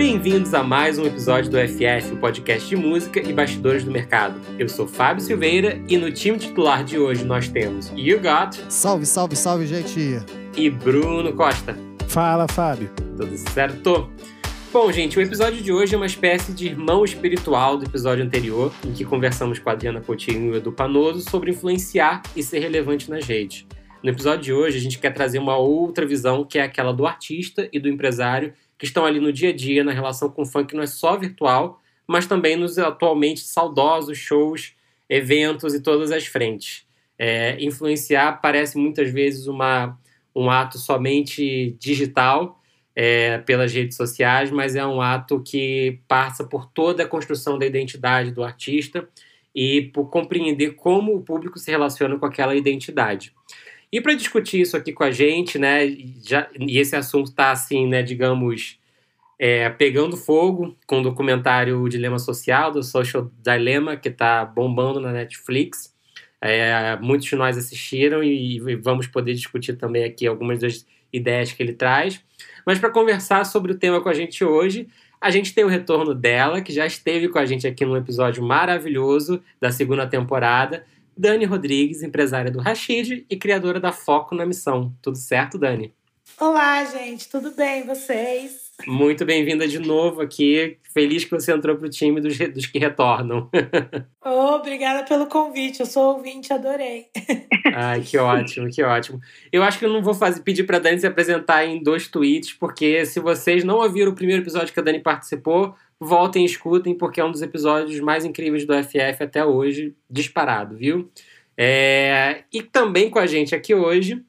Bem-vindos a mais um episódio do FF, o podcast de música e bastidores do mercado. Eu sou Fábio Silveira e no time titular de hoje nós temos You Got. Salve, salve, salve, gente! E Bruno Costa. Fala, Fábio. Tudo certo? Bom, gente, o episódio de hoje é uma espécie de irmão espiritual do episódio anterior, em que conversamos com a Adriana Coutinho e o Edu Panoso sobre influenciar e ser relevante nas redes. No episódio de hoje, a gente quer trazer uma outra visão, que é aquela do artista e do empresário que estão ali no dia a dia, na relação com o funk, não é só virtual, mas também nos atualmente saudosos shows, eventos e todas as frentes. É, influenciar parece muitas vezes uma, um ato somente digital, é, pelas redes sociais, mas é um ato que passa por toda a construção da identidade do artista e por compreender como o público se relaciona com aquela identidade. E para discutir isso aqui com a gente, né, já, e esse assunto está assim, né, digamos, é, pegando fogo com o documentário o Dilema Social, do Social Dilemma, que está bombando na Netflix. É, muitos de nós assistiram e, e, vamos poder discutir também aqui algumas das ideias que ele traz. Mas para conversar sobre o tema com a gente hoje, a gente tem o retorno dela, que já esteve com a gente aqui num episódio maravilhoso da segunda temporada, Dani Rodrigues, empresária do Rashid e criadora da Foco na Missão. Tudo certo, Dani? Olá, gente, tudo bem? Vocês? Muito bem-vinda de novo aqui. Feliz que você entrou para o time dos, dos que retornam. Oh, obrigada pelo convite. Eu sou ouvinte, adorei. Ai, que ótimo, que ótimo. Eu acho que eu não vou fazer, pedir para a Dani se apresentar em dois tweets, porque se vocês não ouviram o primeiro episódio que a Dani participou, voltem e escutem, porque é um dos episódios mais incríveis do FF até hoje, disparado, viu? É... E também com a gente aqui hoje,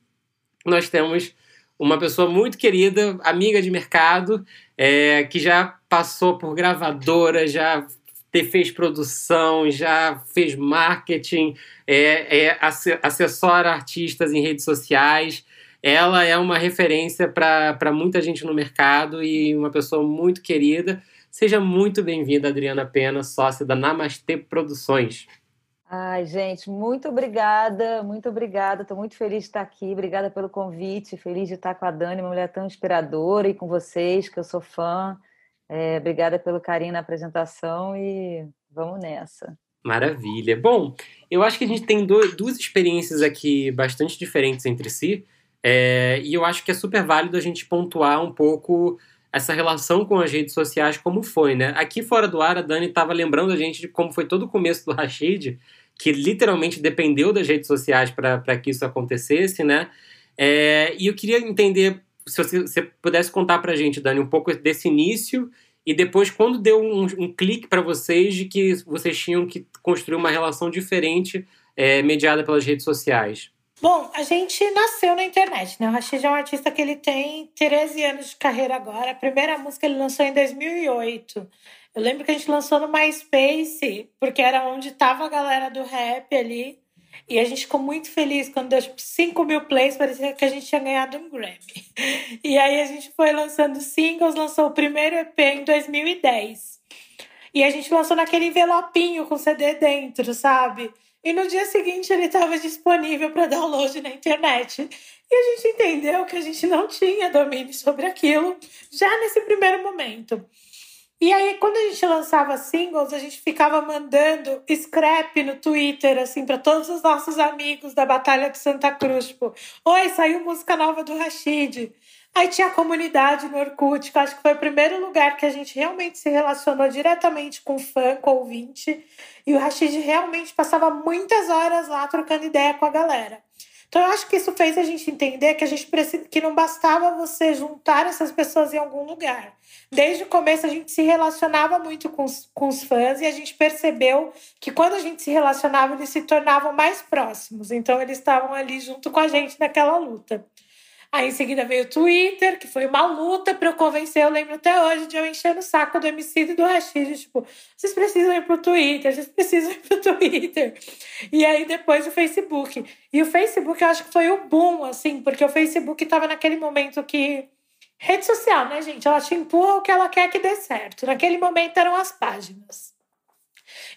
nós temos uma pessoa muito querida, amiga de mercado, é... que já passou por gravadora, já fez produção, já fez marketing, é, é assessora artistas em redes sociais. Ela é uma referência para muita gente no mercado e uma pessoa muito querida. Seja muito bem-vinda, Adriana Pena, sócia da Namastê Produções. Ai, gente, muito obrigada, muito obrigada. Estou muito feliz de estar aqui. Obrigada pelo convite. Feliz de estar com a Dani, uma mulher tão inspiradora, e com vocês, que eu sou fã. É, obrigada pelo carinho na apresentação e vamos nessa. Maravilha. Bom, eu acho que a gente tem do, duas experiências aqui bastante diferentes entre si, é, e eu acho que é super válido a gente pontuar um pouco essa relação com as redes sociais, como foi, né? Aqui fora do ar, a Dani estava lembrando a gente de como foi todo o começo do Rashid, que literalmente dependeu das redes sociais para que isso acontecesse, né? É, e eu queria entender se você, pudesse contar para a gente, Dani, um pouco desse início e depois quando deu um, um clique para vocês de que vocês tinham que construir uma relação diferente é, mediada pelas redes sociais. Bom, a gente nasceu na internet, né? O Rashid é um artista que ele tem 13 anos de carreira agora. A primeira música ele lançou em 2008. Eu lembro que a gente lançou no MySpace, porque era onde estava a galera do rap ali. E a gente ficou muito feliz quando deu tipo, 5 mil plays, parecia que a gente tinha ganhado um Grammy. E aí a gente foi lançando singles, lançou o primeiro EP em 2010. E a gente lançou naquele envelopinho com CD dentro, sabe? E no dia seguinte ele estava disponível para download na internet. E a gente entendeu que a gente não tinha domínio sobre aquilo já nesse primeiro momento. E aí, quando a gente lançava singles, a gente ficava mandando scrap no Twitter, assim, para todos os nossos amigos da Batalha de Santa Cruz. Tipo, oi, saiu música nova do Rashid. Aí tinha a comunidade no Orkut, que eu acho que foi o primeiro lugar que a gente realmente se relacionou diretamente com fã, com ouvinte. E o Rashid realmente passava muitas horas lá trocando ideia com a galera. Então eu acho que isso fez a gente entender que a gente precisa, que não bastava você juntar essas pessoas em algum lugar. Desde o começo a gente se relacionava muito com os, com os fãs e a gente percebeu que quando a gente se relacionava eles se tornavam mais próximos. Então eles estavam ali junto com a gente naquela luta. Aí em seguida veio o Twitter, que foi uma luta para eu convencer. Eu lembro até hoje de eu encher o saco do MC e do Rashid. Tipo, vocês precisam ir pro Twitter, vocês precisam ir pro Twitter. E aí depois o Facebook. E o Facebook eu acho que foi o boom, assim, porque o Facebook estava naquele momento que. Rede social, né, gente? Ela te empurra o que ela quer que dê certo. Naquele momento eram as páginas.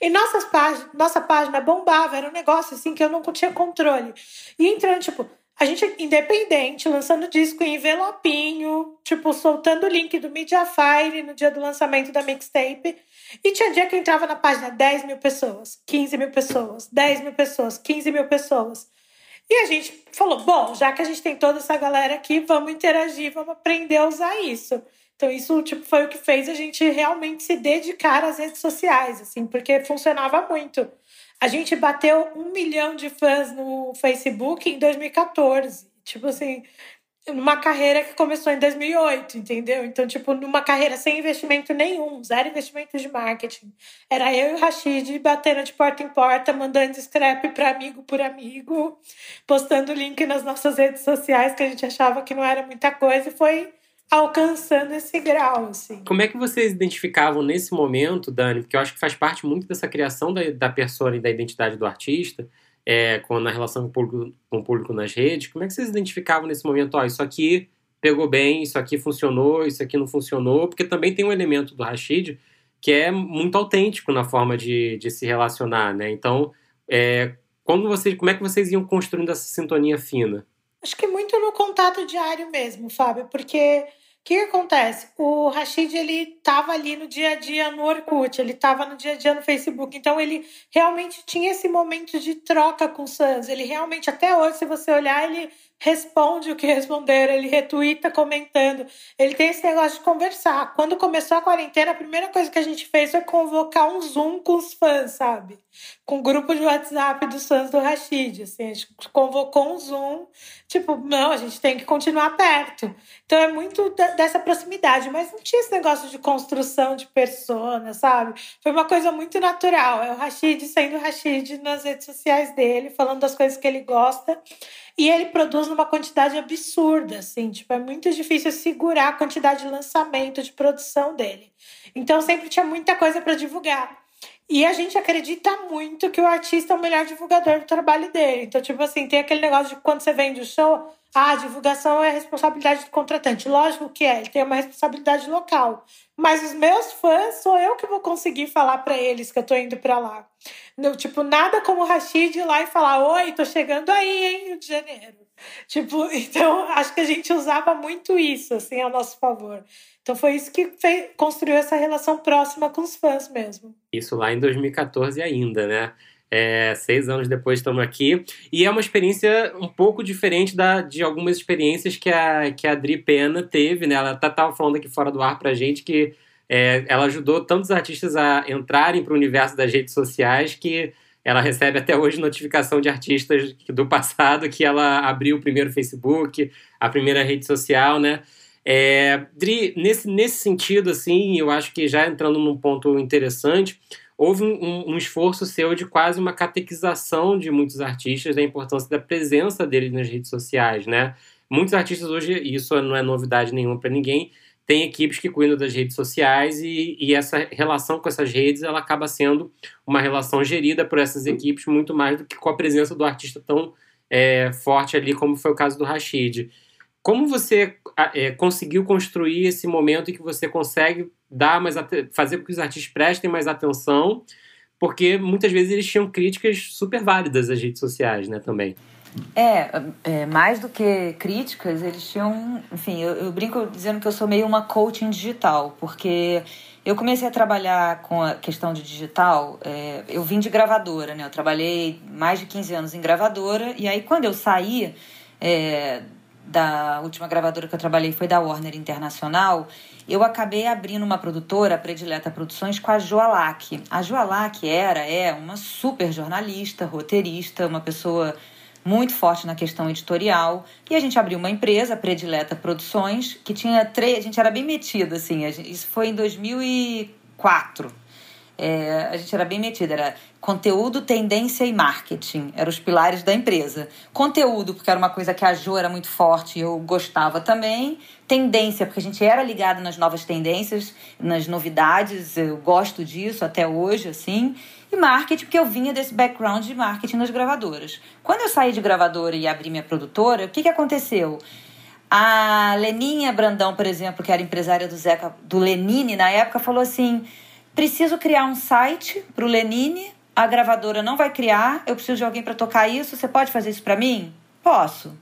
E nossas páginas, nossa página bombava, era um negócio assim que eu não tinha controle. E entrando, tipo, A gente é independente, lançando disco em envelopinho, tipo, soltando o link do Mediafire no dia do lançamento da mixtape. E tinha dia que entrava na página 10 mil pessoas, 15 mil pessoas, 10 mil pessoas, 15 mil pessoas. E a gente falou: bom, já que a gente tem toda essa galera aqui, vamos interagir, vamos aprender a usar isso. Então, isso tipo, foi o que fez a gente realmente se dedicar às redes sociais, assim, porque funcionava muito. A gente bateu um milhão de fãs no Facebook em 2014. Tipo assim, numa carreira que começou em 2008, entendeu? Então, tipo, numa carreira sem investimento nenhum, zero investimento de marketing. Era eu e o Rashid batendo de porta em porta, mandando scrap para amigo por amigo, postando link nas nossas redes sociais que a gente achava que não era muita coisa e foi alcançando esse grau, assim. Como é que vocês identificavam nesse momento, Dani? Porque eu acho que faz parte muito dessa criação da, da persona e da identidade do artista, é, com, na relação com o, público, com o público nas redes. Como é que vocês identificavam nesse momento, ó, isso aqui pegou bem, isso aqui funcionou, isso aqui não funcionou? Porque também tem um elemento do Rashid que é muito autêntico na forma de, de se relacionar, né? Então, é, quando vocês, como é que vocês iam construindo essa sintonia fina? Acho que muito no contato diário mesmo, Fábio, porque o que acontece? O Rashid, ele estava ali no dia a dia no Orkut, ele estava no dia a dia no Facebook, então ele realmente tinha esse momento de troca com o Sans. Ele realmente, até hoje, se você olhar, ele responde o que responderam, ele retuita comentando. Ele tem esse negócio de conversar. Quando começou a quarentena, a primeira coisa que a gente fez foi convocar um Zoom com os fãs, sabe? Com o grupo de WhatsApp dos fãs do Rashid. Assim, a gente convocou um Zoom, tipo, não, a gente tem que continuar perto. Então é muito dessa proximidade, mas não tinha esse negócio de construção de persona, sabe? Foi uma coisa muito natural. É o Rashid sendo o Rashid nas redes sociais dele, falando das coisas que ele gosta. E ele produz numa quantidade absurda, assim, tipo, é muito difícil segurar a quantidade de lançamento, de produção dele. Então sempre tinha muita coisa para divulgar. E a gente acredita muito que o artista é o melhor divulgador do trabalho dele. Então, tipo assim, tem aquele negócio de quando você vende o show, ah, a divulgação é responsabilidade do contratante. Lógico que é, ele tem uma responsabilidade local. Mas os meus fãs, sou eu que vou conseguir falar para eles que eu tô indo para lá. No, tipo, nada como o Rashid ir lá e falar: Oi, tô chegando aí, hein, Rio de Janeiro. Tipo, então acho que a gente usava muito isso, assim, a nosso favor. Então foi isso que fez, construiu essa relação próxima com os fãs mesmo. Isso lá em 2014 ainda, né? É, seis anos depois estamos aqui. E é uma experiência um pouco diferente da, de algumas experiências que a, que a Adri Pena teve, né? Ela estava tá, falando aqui fora do ar pra gente que é, ela ajudou tantos artistas a entrarem para o universo das redes sociais que ela recebe até hoje notificação de artistas do passado que ela abriu o primeiro Facebook, a primeira rede social, né? É, Dri, nesse, nesse sentido, assim, eu acho que já entrando num ponto interessante, houve um, um, esforço seu de quase uma catequização de muitos artistas da importância da presença deles nas redes sociais, né? Muitos artistas hoje, isso não é novidade nenhuma para ninguém, tem equipes que cuidam das redes sociais e, e, essa relação com essas redes ela acaba sendo uma relação gerida por essas equipes muito mais do que com a presença do artista tão é, forte ali como foi o caso do Rashid. Como você é, conseguiu construir esse momento em que você consegue dar mais fazer com que os artistas prestem mais atenção, porque muitas vezes eles tinham críticas super válidas às redes sociais, né, também. É, é, mais do que críticas, eles tinham. Enfim, eu, eu, brinco dizendo que eu sou meio uma coaching digital, porque eu comecei a trabalhar com a questão de digital. É, eu vim de gravadora, né? Eu trabalhei mais de 15 anos em gravadora, e aí quando eu saí é, da última gravadora que eu trabalhei foi da Warner Internacional, eu acabei abrindo uma produtora, a Predileta Produções, com a Joalac. A Joalac era, é, uma super jornalista, roteirista, uma pessoa muito forte na questão editorial. E a gente abriu uma empresa, Predileta Produções, que tinha três. A gente era bem metido, assim. Gente, isso foi em 2004. É, a gente era bem metido, era conteúdo, tendência e marketing, eram os pilares da empresa. Conteúdo, porque era uma coisa que a Jo era muito forte e eu gostava também. Tendência, porque a gente era ligado nas novas tendências, nas novidades, eu gosto disso até hoje, assim. E marketing, porque eu vinha desse background de marketing nas gravadoras. Quando eu saí de gravadora e abri minha produtora, o que, que aconteceu? A Leninha Brandão, por exemplo, que era empresária do Zeca, do Lenine na época, falou assim: preciso criar um site para o Lenine, a gravadora não vai criar, eu preciso de alguém para tocar isso, você pode fazer isso para mim? Posso.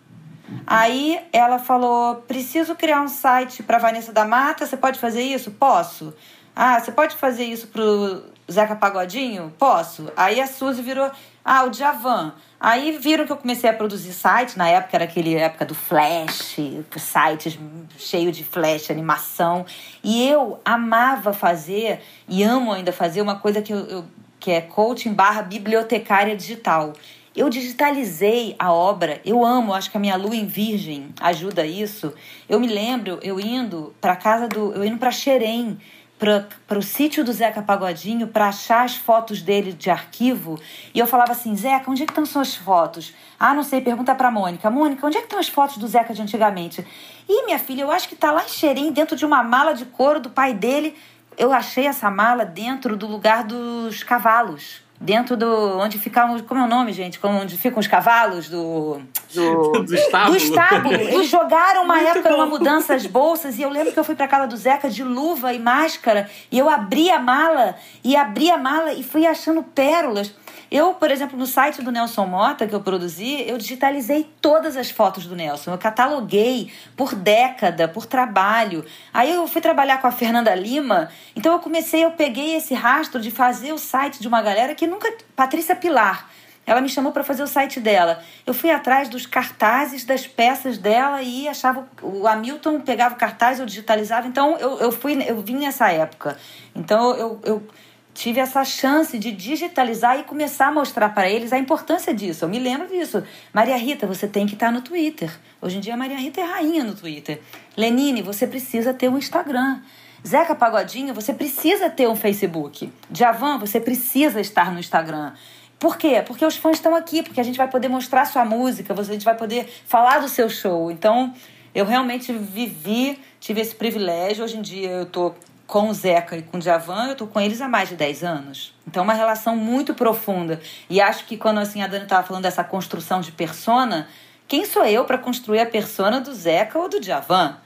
Aí ela falou: preciso criar um site para Vanessa da Mata. Você pode fazer isso? Posso. Ah, você pode fazer isso pro Zeca Pagodinho? Posso. Aí a Suzy virou: ah, o Djavan. Aí viram que eu comecei a produzir site, na época era aquele época do flash, sites cheio de flash, animação. E eu amava fazer, e amo ainda fazer, uma coisa que, eu, eu que é coaching barra bibliotecária digital. Eu digitalizei a obra, eu amo, acho que a minha lua em virgem ajuda isso. Eu me lembro, eu indo para casa do. eu indo para Xerém para o sítio do Zeca Pagodinho para achar as fotos dele de arquivo. E eu falava assim: Zeca, onde é que estão suas fotos? Ah, não sei, pergunta para Mônica. Mônica, onde é que estão as fotos do Zeca de antigamente? E minha filha, eu acho que está lá em Xerém, dentro de uma mala de couro do pai dele. Eu achei essa mala dentro do lugar dos cavalos dentro do. onde ficavam. Como é o nome, gente? Onde ficam os cavalos do. Do, do estábulo. Do estábulo. Eles jogaram uma Muito época bom. uma mudança as bolsas e eu lembro que eu fui para casa do Zeca de luva e máscara e eu abri a mala e abri a mala e fui achando pérolas. Eu, por exemplo, no site do Nelson Mota que eu produzi, eu digitalizei todas as fotos do Nelson. Eu cataloguei por década, por trabalho. Aí eu fui trabalhar com a Fernanda Lima. Então eu comecei, eu peguei esse rastro de fazer o site de uma galera que nunca. Patrícia Pilar. Ela me chamou para fazer o site dela. Eu fui atrás dos cartazes das peças dela e achava o Hamilton pegava o cartaz, eu digitalizava. Então eu, eu fui, eu vim nessa época. Então eu, eu tive essa chance de digitalizar e começar a mostrar para eles a importância disso. Eu me lembro disso. Maria Rita, você tem que estar no Twitter. Hoje em dia, Maria Rita é rainha no Twitter. Lenine, você precisa ter um Instagram. Zeca Pagodinho, você precisa ter um Facebook. Javan, você precisa estar no Instagram. Por quê? Porque os fãs estão aqui, porque a gente vai poder mostrar sua música, a gente vai poder falar do seu show. Então, eu realmente vivi, tive esse privilégio. Hoje em dia eu estou com o Zeca e com o Djavan, eu tô com eles há mais de 10 anos. Então, é uma relação muito profunda. E acho que quando assim, a Dani estava falando dessa construção de persona, quem sou eu para construir a persona do Zeca ou do Djavan?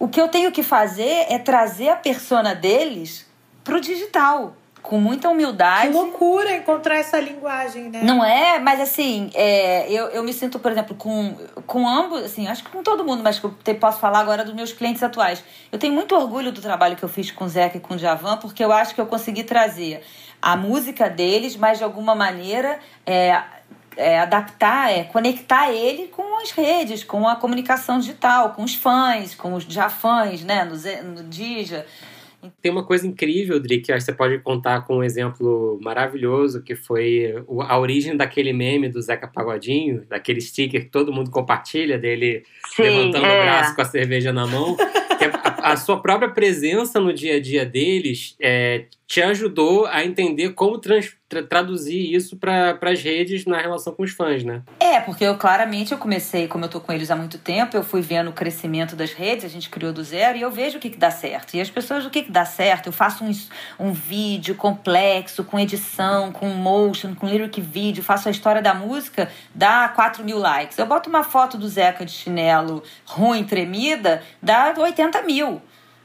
O que eu tenho que fazer é trazer a persona deles pro digital com muita humildade. Que loucura encontrar essa linguagem, né? Não é? Mas assim, é, eu, eu me sinto, por exemplo, com, com ambos, assim, acho que com todo mundo, mas que eu te, posso falar agora dos meus clientes atuais. Eu tenho muito orgulho do trabalho que eu fiz com o Zeca e com o Javan, porque eu acho que eu consegui trazer a música deles, mas de alguma maneira é, é, adaptar, é, conectar ele com as redes, com a comunicação digital, com os fãs, com os jafãs, né, no, no Dija. Tem uma coisa incrível, Dri, que acho que você pode contar com um exemplo maravilhoso, que foi a origem daquele meme do Zeca Pagodinho, daquele sticker que todo mundo compartilha dele Sim, levantando é. o braço com a cerveja na mão. a, a, sua própria presença no dia a dia deles é, te ajudou a entender como trans, tra, traduzir isso para as redes na relação com os fãs, né? É, porque eu claramente eu comecei, como eu tô com eles há muito tempo, eu fui vendo o crescimento das redes, a gente criou do zero e eu vejo o que, que dá certo. E as pessoas, o que, que dá certo? Eu faço um, um vídeo complexo, com edição, com motion, com lyric vídeo, faço a história da música, dá 4 mil likes. Eu boto uma foto do Zeca de chinelo ruim, tremida, dá 80 mil.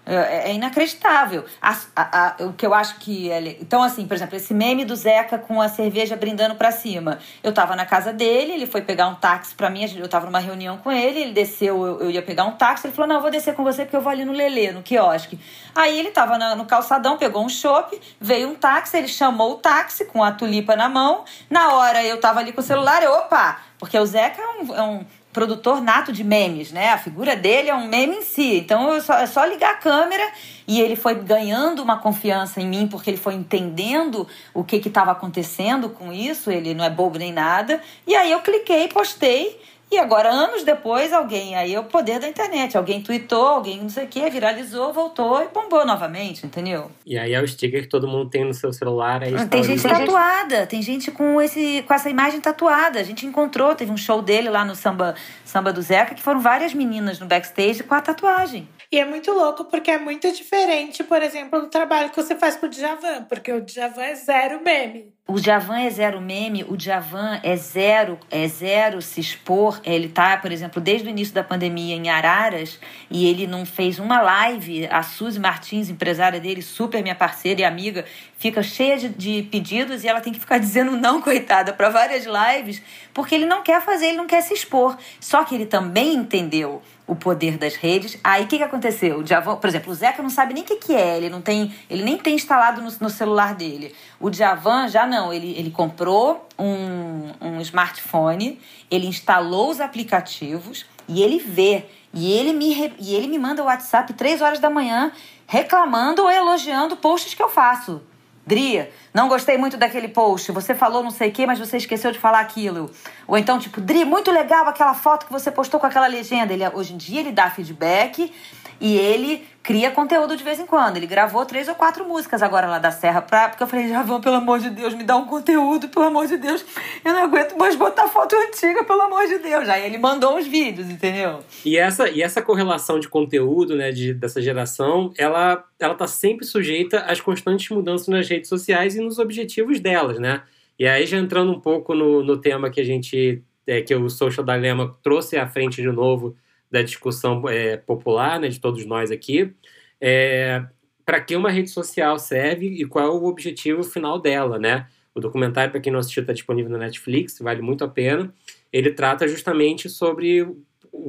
É, é inacreditável. A, a, a, o que eu acho que. Ele... Então, assim, por exemplo, esse meme do Zeca com a cerveja brindando para cima. Eu tava na casa dele, ele foi pegar um táxi para mim, eu tava numa reunião com ele, ele desceu, eu, eu, ia pegar um táxi, ele falou: Não, eu vou descer com você porque eu vou ali no Lelê, no quiosque. Aí ele tava na, no calçadão, pegou um chopp, veio um táxi, ele chamou o táxi com a tulipa na mão. Na hora eu tava ali com o celular, eu, opa! Porque o Zeca é um, é um produtor nato de memes, né? A figura dele é um meme em si. Então só, é só ligar a câmera e ele foi ganhando uma confiança em mim porque ele foi entendendo o que estava acontecendo com isso. Ele não é bobo nem nada. E aí eu cliquei, postei e agora, anos depois, alguém, aí é o poder da internet, alguém tweetou, alguém não sei o que, viralizou, voltou e bombou novamente, entendeu? E aí é o sticker que todo mundo tem no seu celular. Aí tem gente tatuada, tem gente com, esse, com essa imagem tatuada. A gente encontrou, teve um show dele lá no Samba, Samba do Zeca, que foram várias meninas no backstage com a tatuagem. E é muito louco porque é muito diferente, por exemplo, do trabalho que você faz com o Djavan, porque o Djavan é zero meme. O Javan é zero meme, o Javan é zero, é zero se expor. Ele tá, por exemplo, desde o início da pandemia em Araras e ele não fez uma live. A Suzy Martins, empresária dele, super minha parceira e amiga, fica cheia de, de pedidos e ela tem que ficar dizendo não, coitada, para várias lives, porque ele não quer fazer, ele não quer se expor. Só que ele também entendeu o poder das redes. Aí o que, que aconteceu? O Djavan, por exemplo, o Zeca não sabe nem o que, que é, ele não tem, ele nem tem instalado no, no celular dele. O Djavan já não, ele, ele comprou um, um smartphone, ele instalou os aplicativos e ele vê. E ele me, e ele me manda o WhatsApp três horas da manhã reclamando ou elogiando posts que eu faço. Dria, não gostei muito daquele post, você falou não sei o que, mas você esqueceu de falar aquilo. Ou então, tipo, Dri, muito legal aquela foto que você postou com aquela legenda. Ele, hoje em dia ele dá feedback e ele cria conteúdo de vez em quando. Ele gravou três ou quatro músicas agora lá da Serra pra. Porque eu falei, já vão, pelo amor de Deus, me dá um conteúdo, pelo amor de Deus. Eu não aguento mais botar foto antiga, pelo amor de Deus. Aí ele mandou os vídeos, entendeu? E essa, e essa correlação de conteúdo, né, de, dessa geração, ela, ela tá sempre sujeita às constantes mudanças nas redes sociais e nos objetivos delas, né? E aí, já entrando um pouco no, no tema que a gente. É, que o Social Dilemma trouxe à frente de novo da discussão é, popular, né, de todos nós aqui, é, para que uma rede social serve e qual é o objetivo final dela, né? O documentário, para quem não assistiu, está disponível na Netflix, vale muito a pena. Ele trata justamente sobre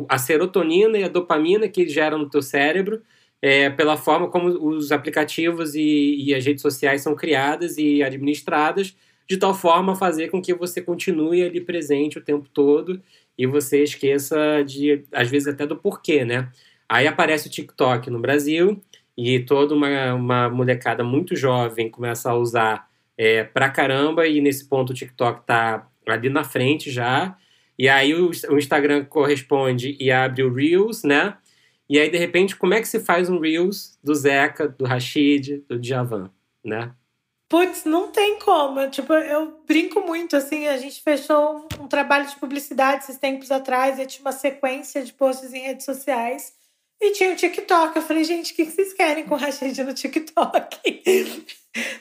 a serotonina e a dopamina que gera no teu cérebro é, pela forma como os aplicativos e, e, as redes sociais são criadas e administradas, de tal forma a fazer com que você continue ali presente o tempo todo e você esqueça de, às vezes, até do porquê, né? Aí aparece o TikTok no Brasil e toda uma, uma molecada muito jovem começa a usar é, pra caramba e nesse ponto o TikTok tá ali na frente já. E aí o, o Instagram corresponde e abre o Reels, né? E aí, de repente, como é que se faz um Reels do Zeca, do Rashid, do Djavan, né? Putz, não tem como. Tipo, eu brinco muito, assim, a gente fechou um trabalho de publicidade esses tempos atrás, e tinha uma sequência de posts em redes sociais. E tinha o TikTok. Eu falei, gente, o que vocês querem com o Rashid no TikTok?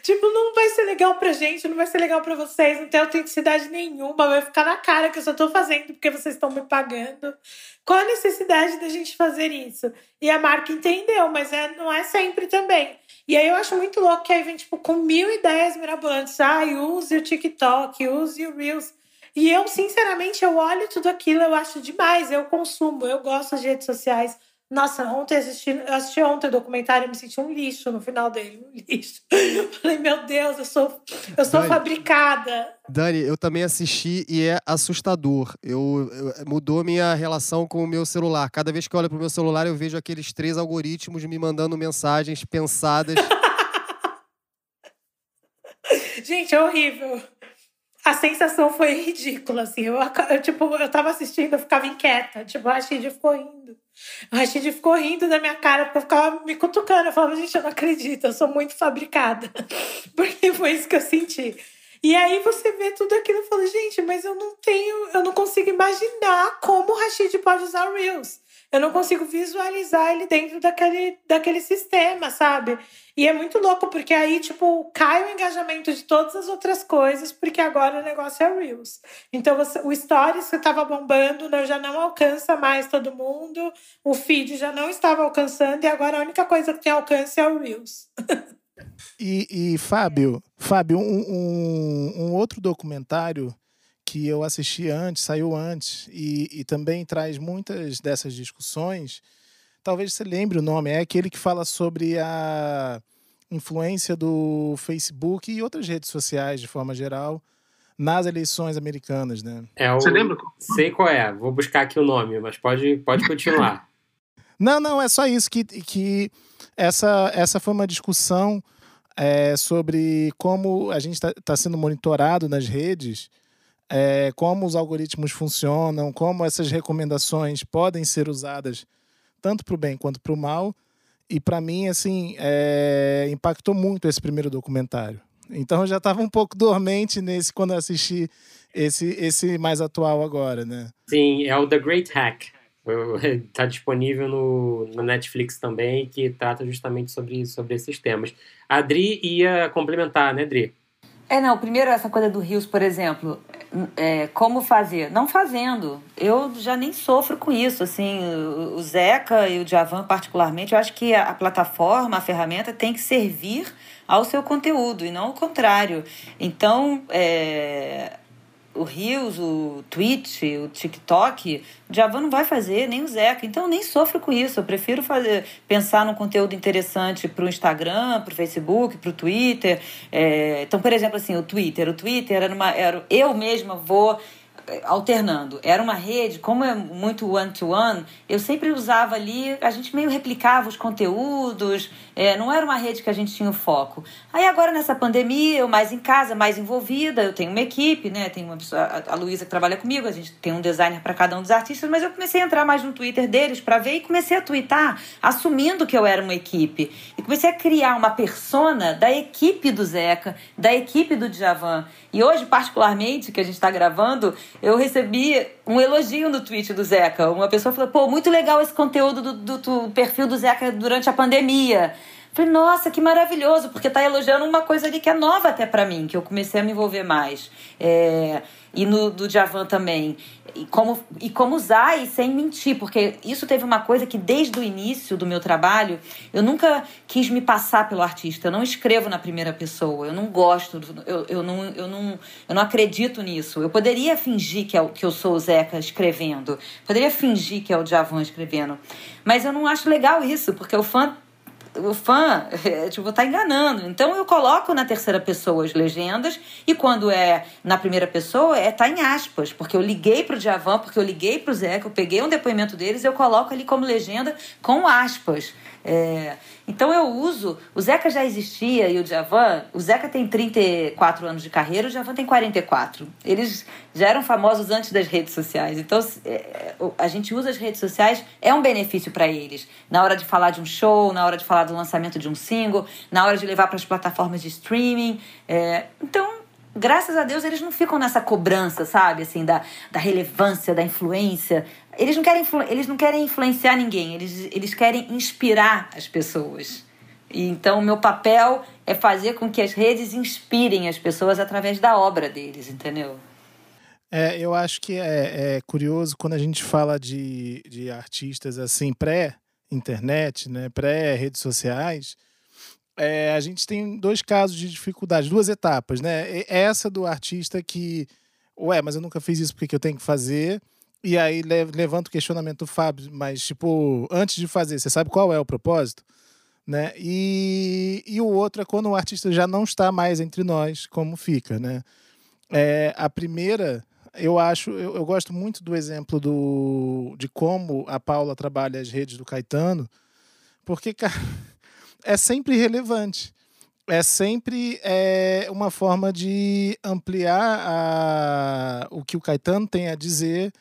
Tipo, não vai ser legal pra gente, não vai ser legal pra vocês, não tem autenticidade nenhuma, vai ficar na cara que eu só tô fazendo porque vocês estão me pagando. Qual a necessidade da gente fazer isso? E a marca entendeu, mas é, não é sempre também. E aí eu acho muito louco que aí vem, tipo, com mil ideias mirabolantes. Ah, use o TikTok, use o Reels. E eu, sinceramente, eu olho tudo aquilo, eu acho demais. Eu consumo, eu gosto de redes sociais. Nossa, ontem assisti, eu assisti ontem o documentário e me senti um lixo no final dele. Um lixo. Eu falei, meu Deus, eu sou, eu sou Dani, fabricada. Dani, eu também assisti e é assustador. Eu, eu, mudou minha relação com o meu celular. Cada vez que eu olho pro meu celular, eu vejo aqueles três algoritmos me mandando mensagens pensadas. Gente, é horrível a sensação foi ridícula, assim. Eu, eu, tipo, eu tava assistindo, eu ficava inquieta. Tipo, o Rashid ficou rindo. O Rashid ficou rindo da minha cara, porque eu ficava me cutucando. Eu falava, gente, eu não acredito, eu sou muito fabricada. Porque foi isso que eu senti. E aí você vê tudo aquilo e fala, gente, mas eu não tenho, eu não consigo imaginar como o Rashid pode usar Reels. Eu não consigo visualizar ele dentro daquele, daquele sistema, sabe? E é muito louco, porque aí, tipo, cai o engajamento de todas as outras coisas, porque agora o negócio é Reels. Então, você, o Stories que estava bombando né, já não alcança mais todo mundo, o feed já não estava alcançando, e agora a única coisa que tem alcance é o Reels. e, e Fábio, Fábio, um, um, um outro documentário que eu assisti antes, saiu antes, e, e também traz muitas dessas discussões. Talvez você lembre o nome, é aquele que fala sobre a influência do Facebook e outras redes sociais de forma geral nas eleições americanas, né? É o... Você lembra? Sei qual é, vou buscar aqui o nome, mas pode, pode continuar. não, não, é só isso que, que essa, essa foi uma discussão é, sobre como a gente está tá sendo monitorado nas redes é, como os algoritmos funcionam, como essas recomendações podem ser usadas tanto para o bem quanto para o mal. E para mim, assim, é, impactou muito esse primeiro documentário. Então eu já estava um pouco dormente nesse quando eu assisti esse, esse mais atual agora, né? Sim, é o The Great Hack. Está disponível no, no Netflix também, que trata justamente sobre, sobre esses temas. A Adri ia complementar, né, Adri? É, não, primeiro essa coisa do Rios, por exemplo, é, como fazer? Não fazendo. Eu já nem sofro com isso, assim, o Zeca e o Djavan particularmente, eu acho que a plataforma, a ferramenta tem que servir ao seu conteúdo e não o contrário. Então, é, o Reels, o Twitch, o TikTok, o Javan não vai fazer, nem o Zeca. Então eu nem sofro com isso. Eu prefiro fazer, pensar num conteúdo interessante para o Instagram, para o Facebook, para o Twitter. É, então, por exemplo, assim, o Twitter. O Twitter era uma. Era, eu mesma vou alternando. Era uma rede, como é muito one-to-one, -one, eu sempre usava ali, a gente meio replicava os conteúdos, é, não era uma rede que a gente tinha o foco. Aí agora nessa pandemia, eu mais em casa, mais envolvida, eu tenho uma equipe, né? Tenho uma pessoa, a Luísa que trabalha comigo, a gente tem um designer para cada um dos artistas, mas eu comecei a entrar mais no Twitter deles para ver e comecei a twittar, assumindo que eu era uma equipe. E comecei a criar uma persona da equipe do Zeca, da equipe do Djavan. E hoje, particularmente, que a gente está gravando, eu recebi um elogio no tweet do Zeca. Uma pessoa falou: pô, muito legal esse conteúdo do, do, do perfil do Zeca durante a pandemia. Falei, nossa, que maravilhoso, porque tá elogiando uma coisa ali que é nova até para mim, que eu comecei a me envolver mais. É, e no do Javan também. E como, e como usar e sem mentir, porque isso teve uma coisa que desde o início do meu trabalho eu nunca quis me passar pelo artista. Eu não escrevo na primeira pessoa, eu não gosto, eu, eu, não, eu, não, eu não acredito nisso. Eu poderia fingir que, é, que eu sou o Zeca escrevendo, poderia fingir que é o Javan escrevendo, mas eu não acho legal isso, porque o fã o fã, é, tipo, tá enganando. Então eu coloco na terceira pessoa as legendas e quando é na primeira pessoa, é tá em aspas, porque eu liguei pro Djavan, porque eu liguei pro Zeca, eu peguei um depoimento deles, eu coloco ali como legenda com aspas. É, então eu uso. O Zeca já existia e o Djavan. O Zeca tem 34 anos de carreira, o Djavan tem 44. Eles já eram famosos antes das redes sociais. Então é, a gente usa as redes sociais, é um benefício para eles. Na hora de falar de um show, na hora de falar do lançamento de um single, na hora de levar para as plataformas de streaming. É, então graças a Deus, eles não ficam nessa cobrança, sabe? Assim, da, da relevância, da influência. Eles não querem, eles não querem influenciar ninguém, eles, eles querem inspirar as pessoas. E, então, o meu papel é fazer com que as redes inspirem as pessoas através da obra deles, entendeu? É, eu acho que é, é curioso quando a gente fala de, de artistas assim, pré-internet, né, pré-redes sociais, é, a gente tem dois casos de dificuldade, duas etapas, né? Essa do artista que, ué, mas eu nunca fiz isso porque eu tenho que fazer. E aí levanta o questionamento do Fábio, mas tipo, antes de fazer, você sabe qual é o propósito? Né? E, e o outro é quando o artista já não está mais entre nós, como fica, né? É, a primeira, eu acho, eu, eu gosto muito do exemplo do, de como a Paula trabalha as redes do Caetano, porque, cara é sempre relevante. É sempre é, uma forma de ampliar a, o que o Caetano tem a dizer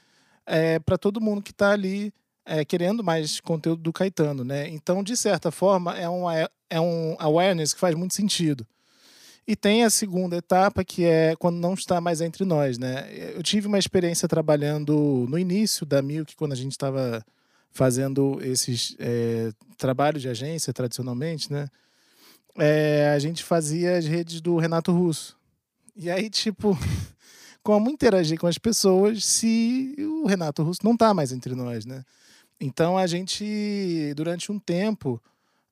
é, para todo mundo que está ali é, querendo mais conteúdo do Caetano. Né? Então, de certa forma, é um, é um awareness que faz muito sentido. E tem a segunda etapa, que é quando não está mais entre nós. Né? Eu tive uma experiência trabalhando no início da Milk, quando a gente estava fazendo esses é, trabalhos de agência tradicionalmente, né? É, a gente fazia as redes do Renato Russo. E aí, tipo, como interagir com as pessoas se o Renato Russo não está mais entre nós, né? Então a gente, durante um tempo,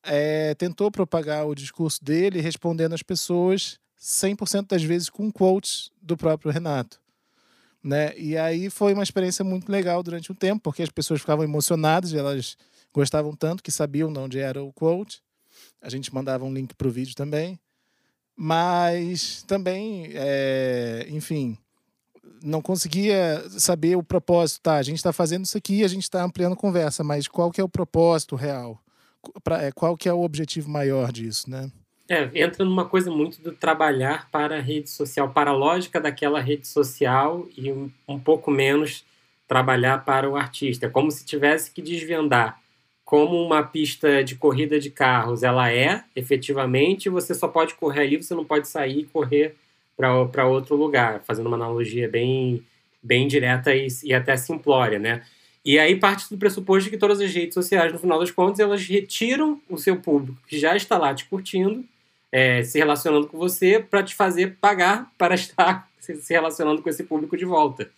é, tentou propagar o discurso dele respondendo às pessoas 100% das vezes com quotes do próprio Renato. Né? E aí foi uma experiência muito legal durante um tempo, porque as pessoas ficavam emocionadas, elas gostavam tanto que sabiam de onde era o quote. A gente mandava um link para o vídeo também. Mas também, é, enfim, não conseguia saber o propósito. Tá, a gente está fazendo isso aqui, a gente está ampliando conversa, mas qual que é o propósito real? É, qual que é o objetivo maior disso, né? É, entra numa coisa muito do trabalhar para a rede social, para a lógica daquela rede social e um, um pouco menos trabalhar para o artista. É como se tivesse que desvendar como uma pista de corrida de carros ela é, efetivamente, você só pode correr ali, você não pode sair e correr para outro lugar, fazendo uma analogia bem, bem direta e, e até simplória, né? E aí parte do pressuposto que todas as redes sociais, no final das contas, elas retiram o seu público que já está lá te curtindo é, se relacionando com você para te fazer pagar para estar se relacionando com esse público de volta.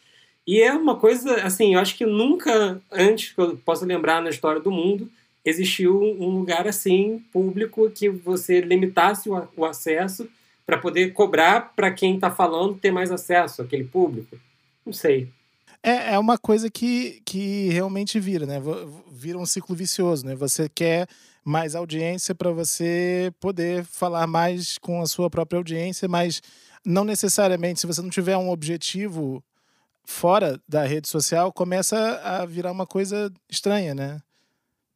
E é uma coisa, assim, eu acho que nunca antes, que eu posso lembrar na história do mundo, existiu um lugar assim, público, que você limitasse o, o acesso para poder cobrar para quem está falando ter mais acesso àquele público. Não sei. É, é uma coisa que, que realmente vira, né? Vira um ciclo vicioso, né? Você quer mais audiência para você poder falar mais com a sua própria audiência, mas não necessariamente, se você não tiver um objetivo fora da rede social, começa a virar uma coisa estranha, né?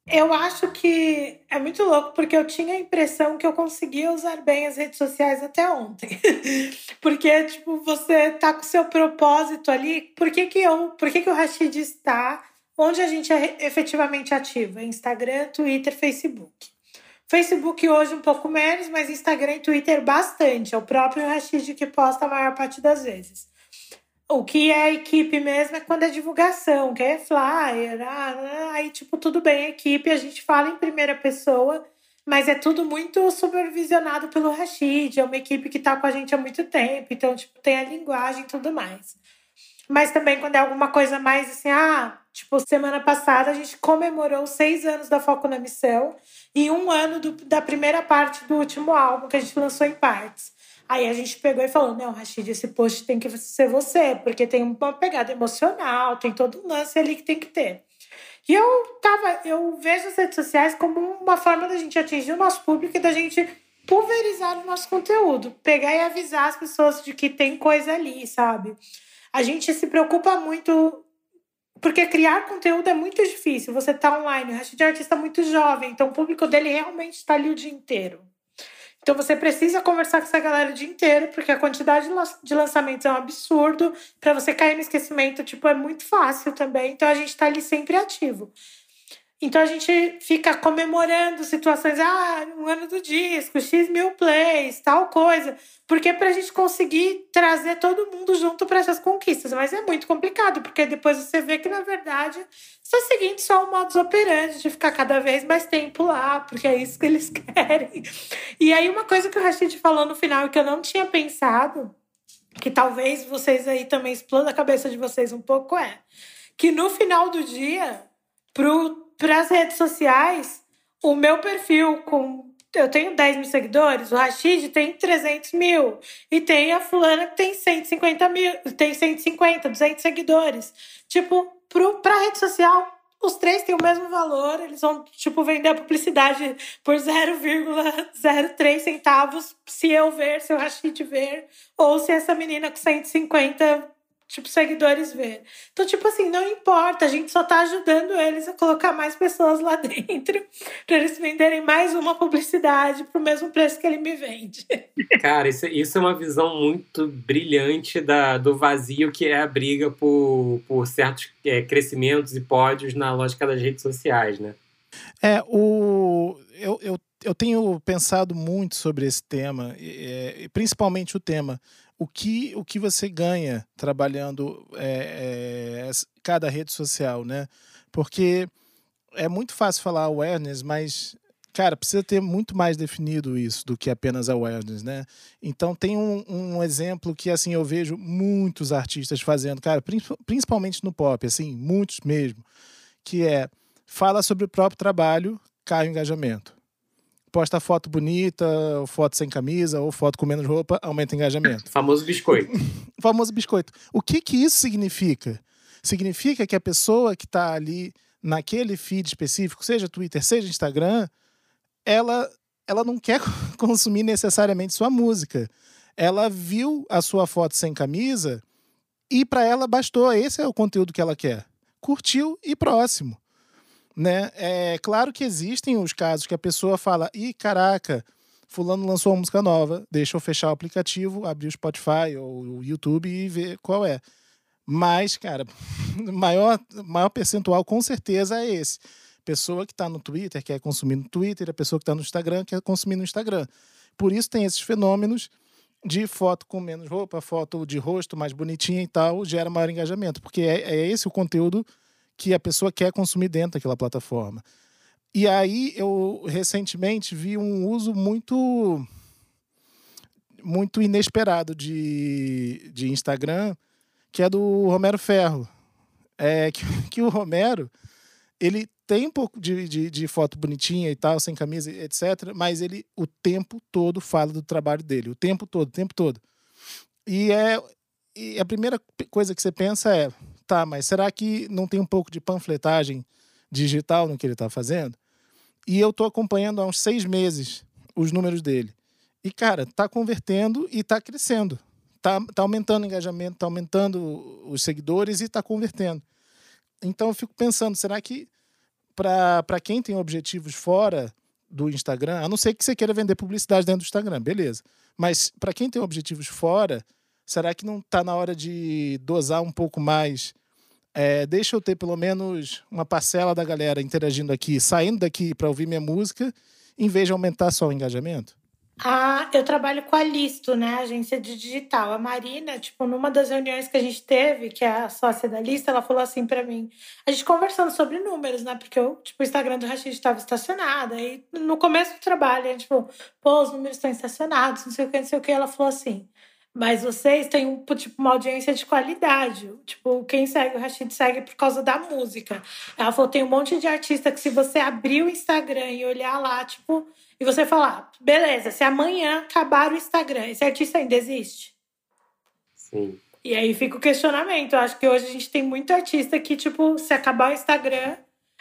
Eu acho que é muito louco, porque eu tinha a impressão que eu conseguia usar bem as redes sociais até ontem. porque, tipo, você tá com seu propósito ali. Por que, que eu. Por que, que o Rashid está onde a gente é efetivamente ativo? É Instagram, Twitter, Facebook. Facebook hoje um pouco menos, mas Instagram e Twitter bastante. É o próprio Rashid que posta a maior parte das vezes. O que é equipe mesmo é quando é divulgação, que é flyer, ah, ah, aí tipo, tudo bem, equipe, a gente fala em primeira pessoa, mas é tudo muito supervisionado pelo Rashid, é uma equipe que tá com a gente há muito tempo, então, tipo, tem a linguagem e tudo mais. Mas também quando é alguma coisa mais assim, ah, tipo, semana passada a gente comemorou seis anos da Foco na Missão e um ano do, da primeira parte do último álbum que a gente lançou em partes. Aí a gente pegou e falou: não, Rashid, esse post tem que ser você, porque tem uma pegada emocional, tem todo um lance ali que tem que ter. E eu tava, eu vejo as redes sociais como uma forma da gente atingir o nosso público e da gente pulverizar o nosso conteúdo, pegar e avisar as pessoas de que tem coisa ali, sabe? A gente se preocupa muito porque criar conteúdo é muito difícil. Você tá online, o Rashid é artista muito jovem, então o público dele realmente está ali o dia inteiro. Então você precisa conversar com essa galera o dia inteiro, porque a quantidade de lançamentos é um absurdo. Para você cair no esquecimento, tipo, é muito fácil também. Então a gente está ali sempre ativo. Então a gente fica comemorando situações, ah, um ano do disco, X mil plays, tal coisa. Porque é para a gente conseguir trazer todo mundo junto para essas conquistas. Mas é muito complicado, porque depois você vê que, na verdade, está seguindo só o modus operandi de ficar cada vez mais tempo lá, porque é isso que eles querem. E aí, uma coisa que o Rashid falou no final que eu não tinha pensado, que talvez vocês aí também explodam a cabeça de vocês um pouco, é que no final do dia, pro para as redes sociais, o meu perfil com. Eu tenho 10 mil seguidores, o Rashid tem 300 mil. E tem a fulana que tem 150 mil, tem 150, 200 seguidores. Tipo, para rede social, os três têm o mesmo valor, eles vão, tipo, vender a publicidade por 0,03 centavos se eu ver, se o Rashid ver, ou se essa menina com 150 tipo, seguidores ver. Então, tipo assim, não importa, a gente só tá ajudando eles a colocar mais pessoas lá dentro para eles venderem mais uma publicidade pro mesmo preço que ele me vende. Cara, isso, isso é uma visão muito brilhante da, do vazio que é a briga por, por certos é, crescimentos e pódios na lógica das redes sociais, né? É, o... Eu, eu, eu tenho pensado muito sobre esse tema, é, principalmente o tema o que, o que você ganha trabalhando é, é, cada rede social, né? Porque é muito fácil falar awareness, mas, cara, precisa ter muito mais definido isso do que apenas awareness, né? Então tem um, um exemplo que, assim, eu vejo muitos artistas fazendo, cara, principalmente no pop, assim, muitos mesmo, que é fala sobre o próprio trabalho, cai o engajamento posta foto bonita, foto sem camisa, ou foto com menos roupa, aumenta o engajamento. famoso biscoito. famoso biscoito. O que que isso significa? Significa que a pessoa que está ali naquele feed específico, seja Twitter, seja Instagram, ela, ela não quer consumir necessariamente sua música. Ela viu a sua foto sem camisa e para ela bastou. Esse é o conteúdo que ela quer. Curtiu e próximo né? É claro que existem os casos que a pessoa fala: "Ih, caraca, fulano lançou uma música nova, deixa eu fechar o aplicativo, abrir o Spotify ou o YouTube e ver qual é". Mas, cara, maior maior percentual com certeza é esse. Pessoa que está no Twitter quer consumir no Twitter, a pessoa que está no Instagram quer consumir no Instagram. Por isso tem esses fenômenos de foto com menos roupa, foto de rosto mais bonitinha e tal, gera maior engajamento, porque é, é esse o conteúdo que a pessoa quer consumir dentro daquela plataforma. E aí eu recentemente vi um uso muito muito inesperado de, de Instagram, que é do Romero Ferro. É que, que o Romero, ele tem um pouco de, de, de, foto bonitinha e tal, sem camisa, etc. Mas ele o tempo todo fala do trabalho dele, o tempo todo, o tempo todo. E é e a primeira coisa que você pensa é, tá, mas será que não tem um pouco de panfletagem digital no que ele está fazendo? E eu estou acompanhando há uns seis meses os números dele. E, cara, tá convertendo e tá crescendo. Tá, tá aumentando o engajamento, tá aumentando os seguidores e tá convertendo. Então eu fico pensando, será que para quem tem objetivos fora do Instagram, a não ser que você queira vender publicidade dentro do Instagram, beleza. Mas para quem tem objetivos fora, será que não está na hora de dosar um pouco mais? É, deixa eu ter pelo menos uma parcela da galera interagindo aqui, saindo daqui para ouvir minha música, em vez de aumentar só o engajamento? Ah, eu trabalho com a Listo, né? Agência de digital. A Marina, tipo, numa das reuniões que a gente teve, que é a sócia da Listo, ela falou assim para mim, a gente conversando sobre números, né? Porque eu, tipo, o Instagram do Rashid estava estacionado. Aí no começo do trabalho, a gente falou, pô, os números estão estacionados, não sei o que, não sei o que. Ela falou assim, mas vocês têm um, tipo, uma audiência de qualidade. Tipo, quem segue o Rashid segue por causa da música. Ela falou: tem um monte de artista que, se você abrir o Instagram e olhar lá, tipo, e você falar, beleza, se amanhã acabar o Instagram, esse artista ainda existe? Sim. E aí fica o questionamento. Eu acho que hoje a gente tem muito artista que, tipo, se acabar o Instagram,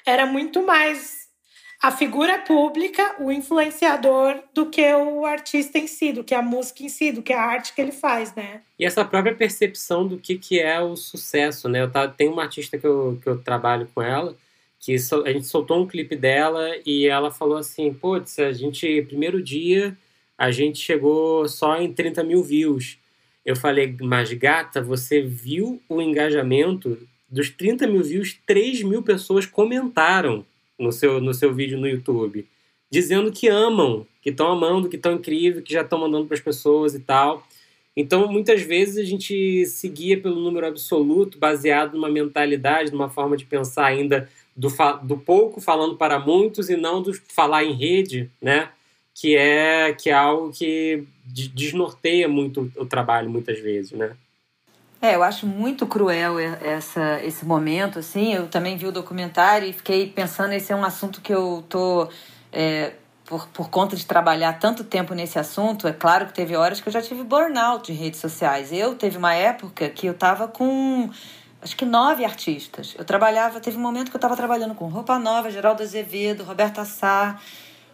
era muito mais a figura pública, o influenciador, do que o artista em si, do que a música em si, do que a arte que ele faz, né? E essa própria percepção do que, que é o sucesso, né? Eu tá, tem uma artista que eu, que eu trabalho com ela, que so, a gente soltou um clipe dela e ela falou assim, putz, a gente, primeiro dia, a gente chegou só em 30 mil views. Eu falei, mas gata, você viu o engajamento dos 30 mil views, 3 mil pessoas comentaram no seu, no seu vídeo no YouTube, dizendo que amam, que estão amando, que estão incrível, que já estão mandando para as pessoas e tal. Então, muitas vezes a gente seguia pelo número absoluto, baseado numa mentalidade, numa forma de pensar ainda do, do pouco falando para muitos e não do falar em rede, né? Que é, que é algo que desnorteia muito o trabalho, muitas vezes, né? É, eu acho muito cruel essa, esse momento, assim. Eu também vi o documentário e fiquei pensando, esse é um assunto que eu tô... É, por, por conta de trabalhar tanto tempo nesse assunto, é claro que teve horas que eu já tive burnout de redes sociais. Eu teve uma época que eu tava com acho que nove artistas. Eu trabalhava, teve um momento que eu estava trabalhando com Roupa Nova, Geraldo Azevedo, Roberta Sá,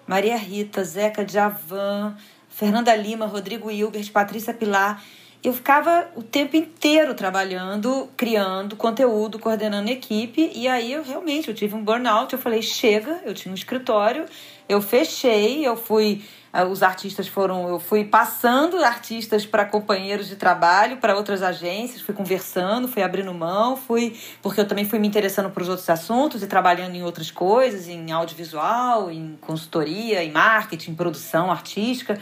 Maria Rita, Zeca Djavan, Fernanda Lima, Rodrigo Hilbert, Patrícia Pilar eu ficava o tempo inteiro trabalhando, criando conteúdo, coordenando equipe, e aí eu realmente eu tive um burnout, eu falei, chega, eu tinha um escritório, eu fechei, eu fui ah, os artistas foram, eu fui passando artistas para companheiros de trabalho, para outras agências, fui conversando, fui abrindo mão, fui porque eu também fui me interessando por outros assuntos e trabalhando em outras coisas, em audiovisual, em consultoria, em marketing, produção artística.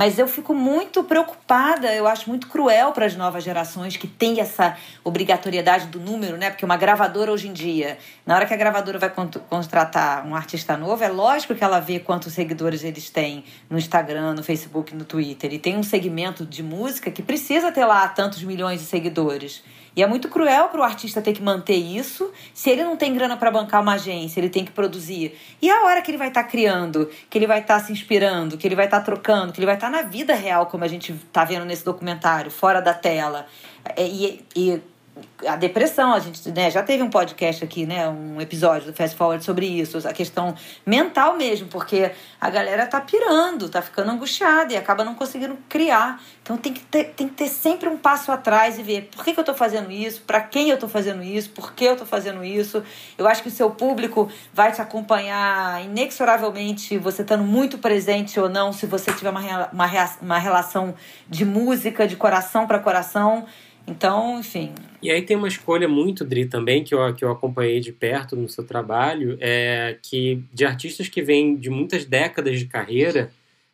Mas eu fico muito preocupada, eu acho muito cruel para as novas gerações que tem essa obrigatoriedade do número, né? Porque uma gravadora hoje em dia, na hora que a gravadora vai contratar um artista novo, é lógico que ela vê quantos seguidores eles têm no Instagram, no Facebook, no Twitter. E tem um segmento de música que precisa ter lá tantos milhões de seguidores. E é muito cruel para o artista ter que manter isso se ele não tem grana para bancar uma agência, ele tem que produzir. E a hora que ele vai estar tá criando, que ele vai estar tá se inspirando, que ele vai estar tá trocando, que ele vai estar tá na vida real, como a gente está vendo nesse documentário, fora da tela. É, e, e a depressão, a gente né, já teve um podcast aqui, né, um episódio do Fast Forward sobre isso, a questão mental mesmo, porque a galera tá pirando, tá ficando angustiada e acaba não conseguindo criar. Então tem que ter, tem que ter sempre um passo atrás e ver por que, que eu tô fazendo isso, para quem eu tô fazendo isso, por que eu tô fazendo isso. Eu acho que o seu público vai te acompanhar inexoravelmente, você estando muito presente ou não, se você tiver uma, uma, uma relação de música, de coração para coração então, enfim. E aí tem uma escolha muito, Dri, também, que eu, que eu acompanhei de perto no seu trabalho, é que de artistas que vêm de muitas décadas de carreira,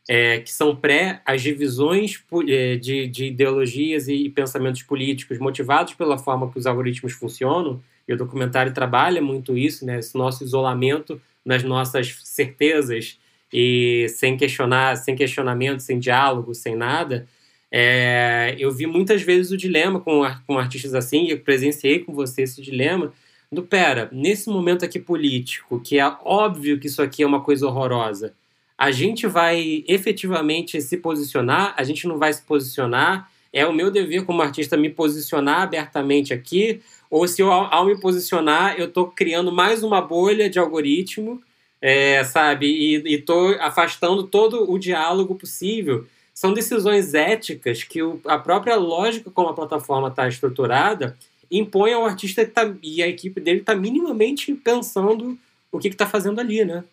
é, que são pré as divisões é, de, de ideologias e pensamentos políticos motivados pela forma que os algoritmos funcionam, e o documentário trabalha muito isso, né, esse nosso isolamento nas nossas certezas e sem questionar, sem questionamento, sem diálogo, sem nada, É, eu vi muitas vezes o dilema com, com artistas assim, e presenciei com você esse dilema, do pera, nesse momento aqui político, que é óbvio que isso aqui é uma coisa horrorosa, a gente vai efetivamente se posicionar, a gente não vai se posicionar, é o meu dever como artista me posicionar abertamente aqui, ou se eu, ao me posicionar, eu estou criando mais uma bolha de algoritmo, é, sabe, e estou afastando todo o diálogo possível. São decisões éticas que o, a própria lógica como a plataforma está estruturada impõe ao artista tá, e a equipe dele está minimamente pensando o que está fazendo ali, né?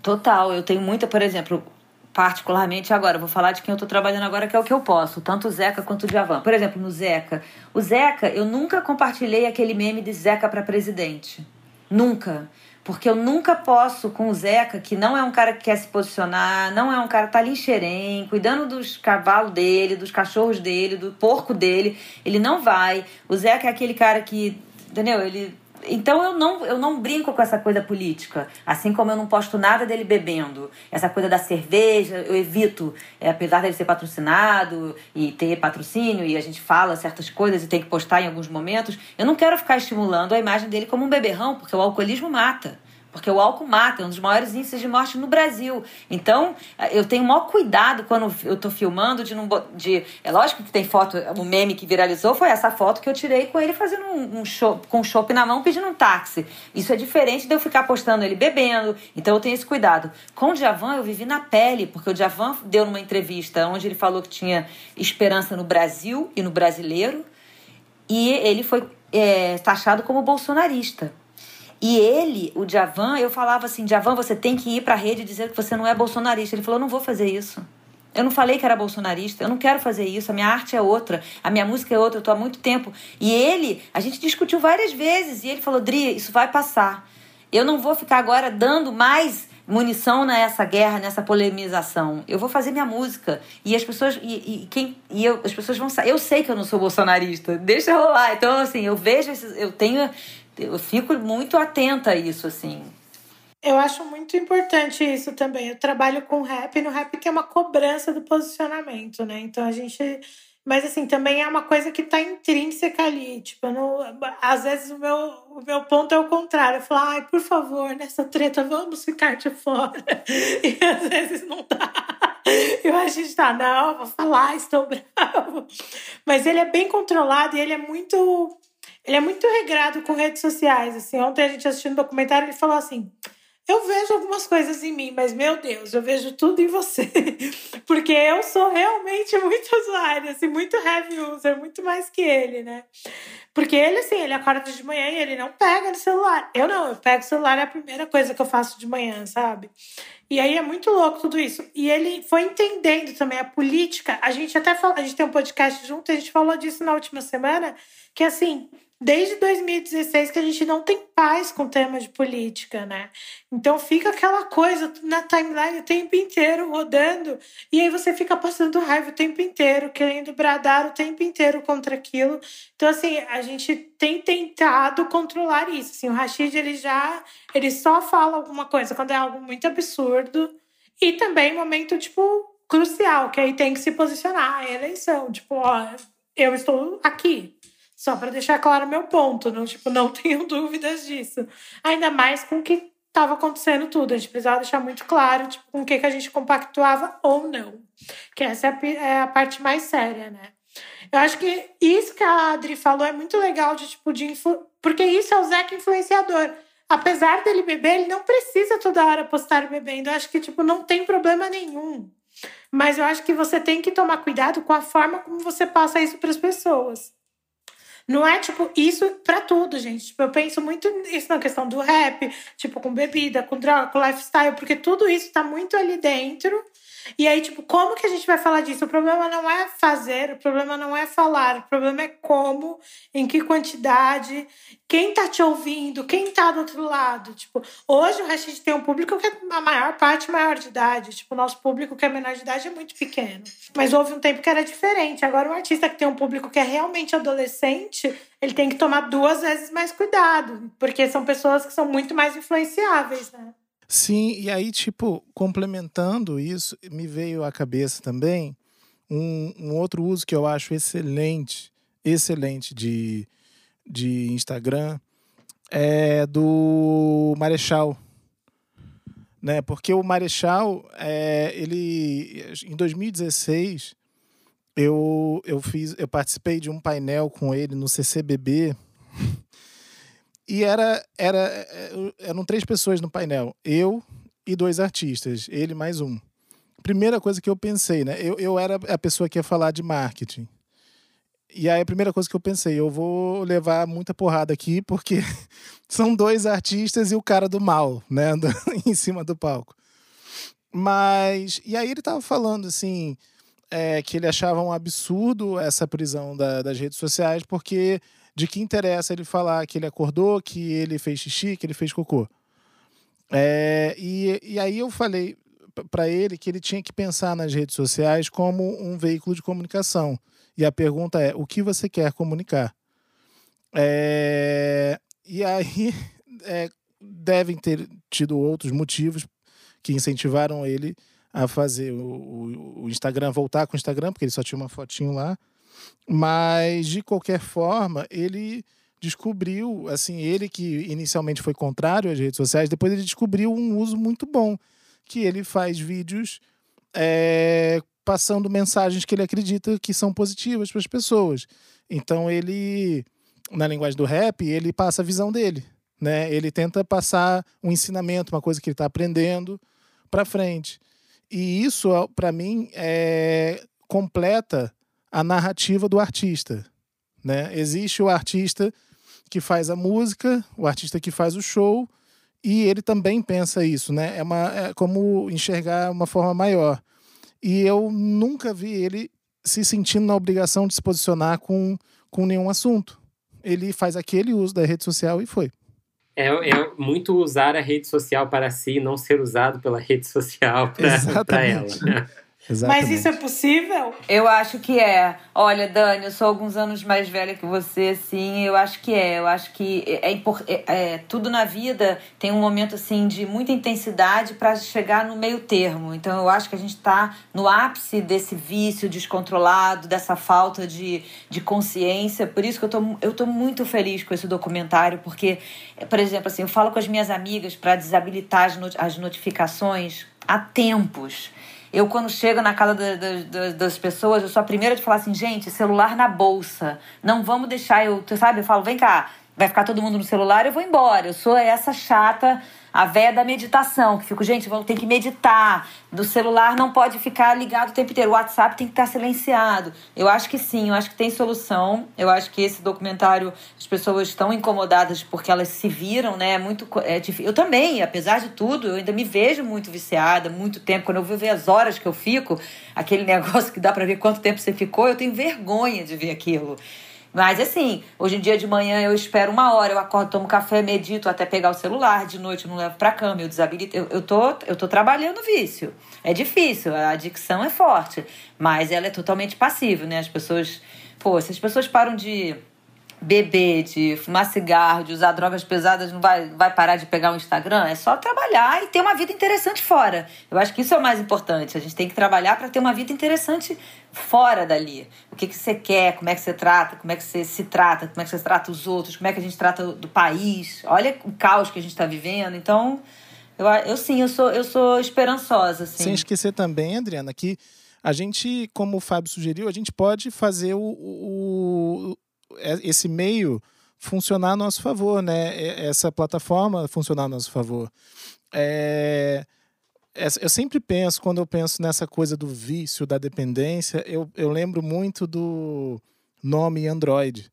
Total, eu tenho muita, por exemplo, particularmente agora, vou falar de quem eu estou trabalhando agora, que é o que eu posso, tanto o Zeca quanto o Djavan. Por exemplo, no Zeca. O Zeca, eu nunca compartilhei aquele meme de Zeca para presidente. Nunca. Porque eu nunca posso com o Zeca, que não é um cara que quer se posicionar, não é um cara que tá ali em xerém, cuidando dos cavalos dele, dos cachorros dele, do porco dele. Ele não vai. O Zeca é aquele cara que, entendeu? Ele então eu não, eu não brinco com essa coisa política. Assim como eu não posto nada dele bebendo. Essa coisa da cerveja, eu evito. É, apesar dele ser patrocinado e ter patrocínio, e a gente fala certas coisas e tem que postar em alguns momentos, eu não quero ficar estimulando a imagem dele como um beberrão, porque o alcoolismo mata. Porque o álcool mata, é um dos maiores índices de morte no Brasil. Então, eu tenho o maior cuidado quando eu tô filmando de não. De, é lógico que tem foto, o meme que viralizou foi essa foto que eu tirei com ele fazendo um, um show, com um chopp na mão pedindo um táxi. Isso é diferente de eu ficar postando ele bebendo. Então eu tenho esse cuidado. Com o Djavan, eu vivi na pele, porque o Djavan deu numa entrevista onde ele falou que tinha esperança no Brasil e no brasileiro. E ele foi é, taxado como bolsonarista. E ele, o Djavan, eu falava assim: Djavan, você tem que ir para a rede dizer que você não é bolsonarista. Ele falou: eu não vou fazer isso. Eu não falei que era bolsonarista, eu não quero fazer isso, a minha arte é outra, a minha música é outra, eu tô há muito tempo. E ele, a gente discutiu várias vezes, e ele falou: Dri, isso vai passar. Eu não vou ficar agora dando mais munição nessa guerra, nessa polemização. Eu vou fazer minha música. E as pessoas. E, e quem, e eu, as pessoas vão Eu sei que eu não sou bolsonarista. Deixa rolar. Então, assim, eu vejo esses, Eu tenho eu fico muito atenta a isso, assim. Eu acho muito importante isso também. Eu trabalho com rap, e no rap tem uma cobrança do posicionamento, né? Então a gente. Mas assim, também é uma coisa que tá intrínseca ali. Tipo, não... às vezes o meu, o meu ponto é o contrário. Eu falo, ai, por favor, nessa treta vamos ficar de fora. E às vezes não dá. Eu a gente tá, não, vou falar, estou bravo. Mas ele é bem controlado e ele é muito ele é muito regrado com redes sociais. Assim, ontem a gente assistindo um documentário, ele falou assim: eu vejo algumas coisas em mim, mas meu Deus, eu vejo tudo em você. Porque eu sou realmente muito usuária, assim, muito heavy user, muito mais que ele, né? Porque ele, assim, ele acorda de manhã e ele não pega no celular. Eu não, eu pego o celular, é a primeira coisa que eu faço de manhã, sabe? E aí é muito louco tudo isso. E ele foi entendendo também a política. A gente até falou, a gente tem um podcast junto, a gente falou disso na última semana, que assim, desde 2016 que a gente não tem paz com o tema de política, né? Então fica aquela coisa na timeline o tempo inteiro rodando, e aí você fica passando raiva o tempo inteiro, querendo bradar o tempo inteiro contra aquilo. Então, assim, a gente tem tentado controlar isso. Assim, o Rashid, ele já. Ele só fala alguma coisa quando é algo muito absurdo. E também momento, tipo, crucial, que aí tem que se posicionar a eleição. Tipo, ó, eu estou aqui só para deixar claro meu ponto, não, tipo, não tenho dúvidas disso. Ainda mais com o que estava acontecendo tudo. A gente precisava deixar muito claro tipo, com o que, que a gente compactuava ou não. Que essa é a, é a parte mais séria, né? Eu acho que isso que a Adri falou é muito legal de tipo de influ... porque isso é o Zeca influenciador. Apesar dele beber, ele não precisa toda hora postar bebendo. Eu acho que tipo não tem problema nenhum. Mas eu acho que você tem que tomar cuidado com a forma como você passa isso para as pessoas. Não é tipo isso para tudo, gente. Tipo, eu penso muito isso na questão do rap, tipo, com bebida, com droga, com lifestyle, porque tudo isso tá muito ali dentro. E aí, tipo, como que a gente vai falar disso? O problema não é fazer, o problema não é falar, o problema é como, em que quantidade, quem tá te ouvindo, quem tá do outro lado. Tipo, hoje o Rashid tem um público que é a maior parte maior de idade. Tipo, o nosso público que é menor de idade é muito pequeno. Mas houve um tempo que era diferente. Agora, um artista que tem um público que é realmente adolescente, ele tem que tomar duas vezes mais cuidado, porque são pessoas que são muito mais influenciáveis, né? Sim, e aí, tipo, complementando isso, me veio à cabeça também um, um outro uso que eu acho excelente, excelente de, de Instagram é do Marechal. Né? Porque o Marechal, é, ele em 2016, eu, eu fiz, eu participei de um painel com ele no CCBB. E era, era eram três pessoas no painel, eu e dois artistas, ele mais um. Primeira coisa que eu pensei, né? Eu, eu era a pessoa que ia falar de marketing. E aí a primeira coisa que eu pensei, eu vou levar muita porrada aqui, porque são dois artistas e o cara do mal, né? em cima do palco. Mas. E aí ele tava falando assim. É, que ele achava um absurdo essa prisão da, das redes sociais, porque de que interessa ele falar que ele acordou, que ele fez xixi, que ele fez cocô. É, e, e aí eu falei para ele que ele tinha que pensar nas redes sociais como um veículo de comunicação. E a pergunta é: o que você quer comunicar? É... E aí é, devem ter tido outros motivos que incentivaram ele a fazer o, o, Instagram, voltar com o Instagram, porque ele só tinha uma fotinho lá. Mas, de qualquer forma, ele descobriu, assim, ele que inicialmente foi contrário às redes sociais, depois ele descobriu um uso muito bom, que ele faz vídeos é, passando mensagens que ele acredita que são positivas para as pessoas. Então ele, na linguagem do rap, ele passa a visão dele, né? Ele tenta passar um ensinamento, uma coisa que ele está aprendendo para frente. E isso, para mim, é, completa a narrativa do artista, né? Existe o artista que faz a música, o artista que faz o show, e ele também pensa isso, né? É, uma, é como enxergar uma forma maior. E eu nunca vi ele se sentindo na obrigação de se posicionar com, com nenhum assunto. Ele faz aquele uso da rede social e foi. É, é muito usar a rede social para si, não ser usado pela rede social para ela. Exatamente. Mas isso é possível? Eu acho que é. Olha, Dani, eu sou alguns anos mais velha que você, sim. Eu acho que é. Eu acho que é, é, é, é tudo na vida tem um momento assim de muita intensidade para chegar no meio termo. Então eu acho que a gente está no ápice desse vício descontrolado, dessa falta de, de consciência. Por isso que eu tô, eu tô muito feliz com esse documentário, porque, por exemplo, assim, eu falo com as minhas amigas para desabilitar as, not as notificações há tempos. Eu, quando chego na casa da, da, das pessoas, eu sou a primeira de falar assim, gente, celular na bolsa. Não vamos deixar eu, sabe? Eu falo, vem cá, vai ficar todo mundo no celular, eu vou embora. Eu sou essa chata a véia da meditação, que fico, gente, ter que meditar. Do celular não pode ficar ligado o tempo inteiro. O WhatsApp tem que estar silenciado. Eu acho que sim, eu acho que tem solução. Eu acho que esse documentário, as pessoas estão incomodadas porque elas se viram, né? É muito. É difícil. Eu também, apesar de tudo, eu ainda me vejo muito viciada, muito tempo. Quando eu vou ver as horas que eu fico, aquele negócio que dá para ver quanto tempo você ficou, eu tenho vergonha de ver aquilo. Mas assim, hoje em dia de manhã eu espero uma hora, eu acordo, tomo café, medito até pegar o celular, de noite eu não levo pra cama, eu desabilito. Eu, eu, tô, eu tô trabalhando vício. É difícil, a adicção é forte, mas ela é totalmente passiva, né? As pessoas. Pô, se as pessoas param de beber, de fumar cigarro, de usar drogas pesadas, não vai, vai parar de pegar o Instagram? É só trabalhar e ter uma vida interessante fora. Eu acho que isso é o mais importante. A gente tem que trabalhar para ter uma vida interessante fora dali. O que, que você quer, como é que você trata, como é que você se trata, como é que você trata os outros, como é que a gente trata do país. Olha o caos que a gente está vivendo. Então, eu, eu sim, eu sou, eu sou esperançosa. Assim. Sem esquecer também, Adriana, que a gente, como o Fábio sugeriu, a gente pode fazer o, o, é, esse meio funcionar a nosso favor, né? Essa plataforma funcionar a nosso favor. É... Eu sempre penso, quando eu penso nessa coisa do vício, da dependência, eu, eu lembro muito do nome Android.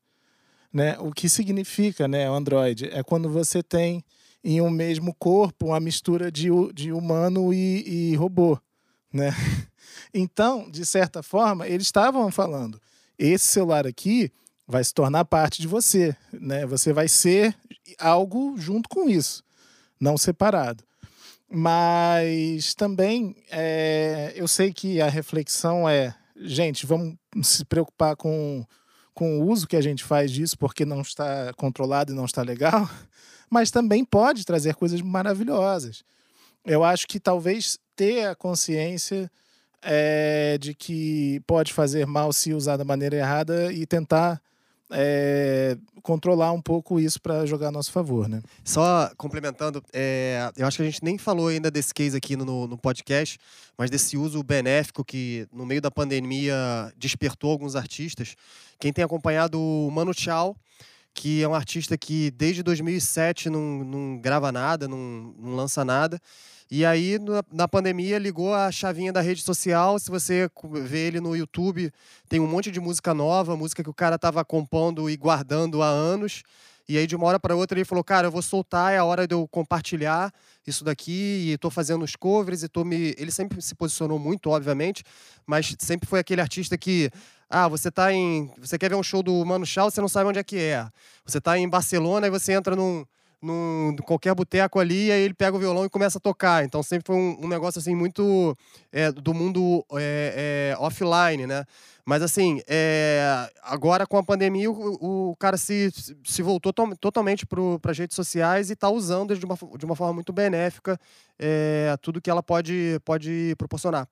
Né? O que significa né, Android? É quando você tem em um mesmo corpo uma mistura de, de humano e, e robô. Né? Então, de certa forma, eles estavam falando: esse celular aqui vai se tornar parte de você, né? Você vai ser algo junto com isso, não separado. Mas também é, eu sei que a reflexão é, gente, vamos se preocupar com, com o uso que a gente faz disso, porque não está controlado e não está legal, mas também pode trazer coisas maravilhosas. Eu acho que talvez ter a consciência é, de que pode fazer mal se usar da maneira errada e tentar é, controlar um pouco isso para jogar a nosso favor, né? Só complementando, é, eu acho que a gente nem falou ainda desse case aqui no, no podcast, mas desse uso benéfico que no meio da pandemia despertou alguns artistas. Quem tem acompanhado o Mano Chao, que é um artista que desde 2007 não, não grava nada, não, não lança nada. E aí, na pandemia, ligou a chavinha da rede social. Se você vê ele no YouTube, tem um monte de música nova, música que o cara estava compondo e guardando há anos. E aí, de uma hora para outra, ele falou: Cara, eu vou soltar, é a hora de eu compartilhar isso daqui. E estou fazendo os covers e tô me. Ele sempre se posicionou muito, obviamente, mas sempre foi aquele artista que. Ah, você tá em. Você quer ver um show do Mano Chao, você não sabe onde é que é. Você tá em Barcelona e você entra num num qualquer boteco ali, e aí ele pega o violão e começa a tocar. Então sempre foi um, um negócio assim muito é, do mundo é, é, offline, né? Mas assim, é, agora com a pandemia, o, o cara se, se voltou to totalmente para as redes sociais e está usando de uma, de uma forma muito benéfica é, tudo que ela pode, pode proporcionar.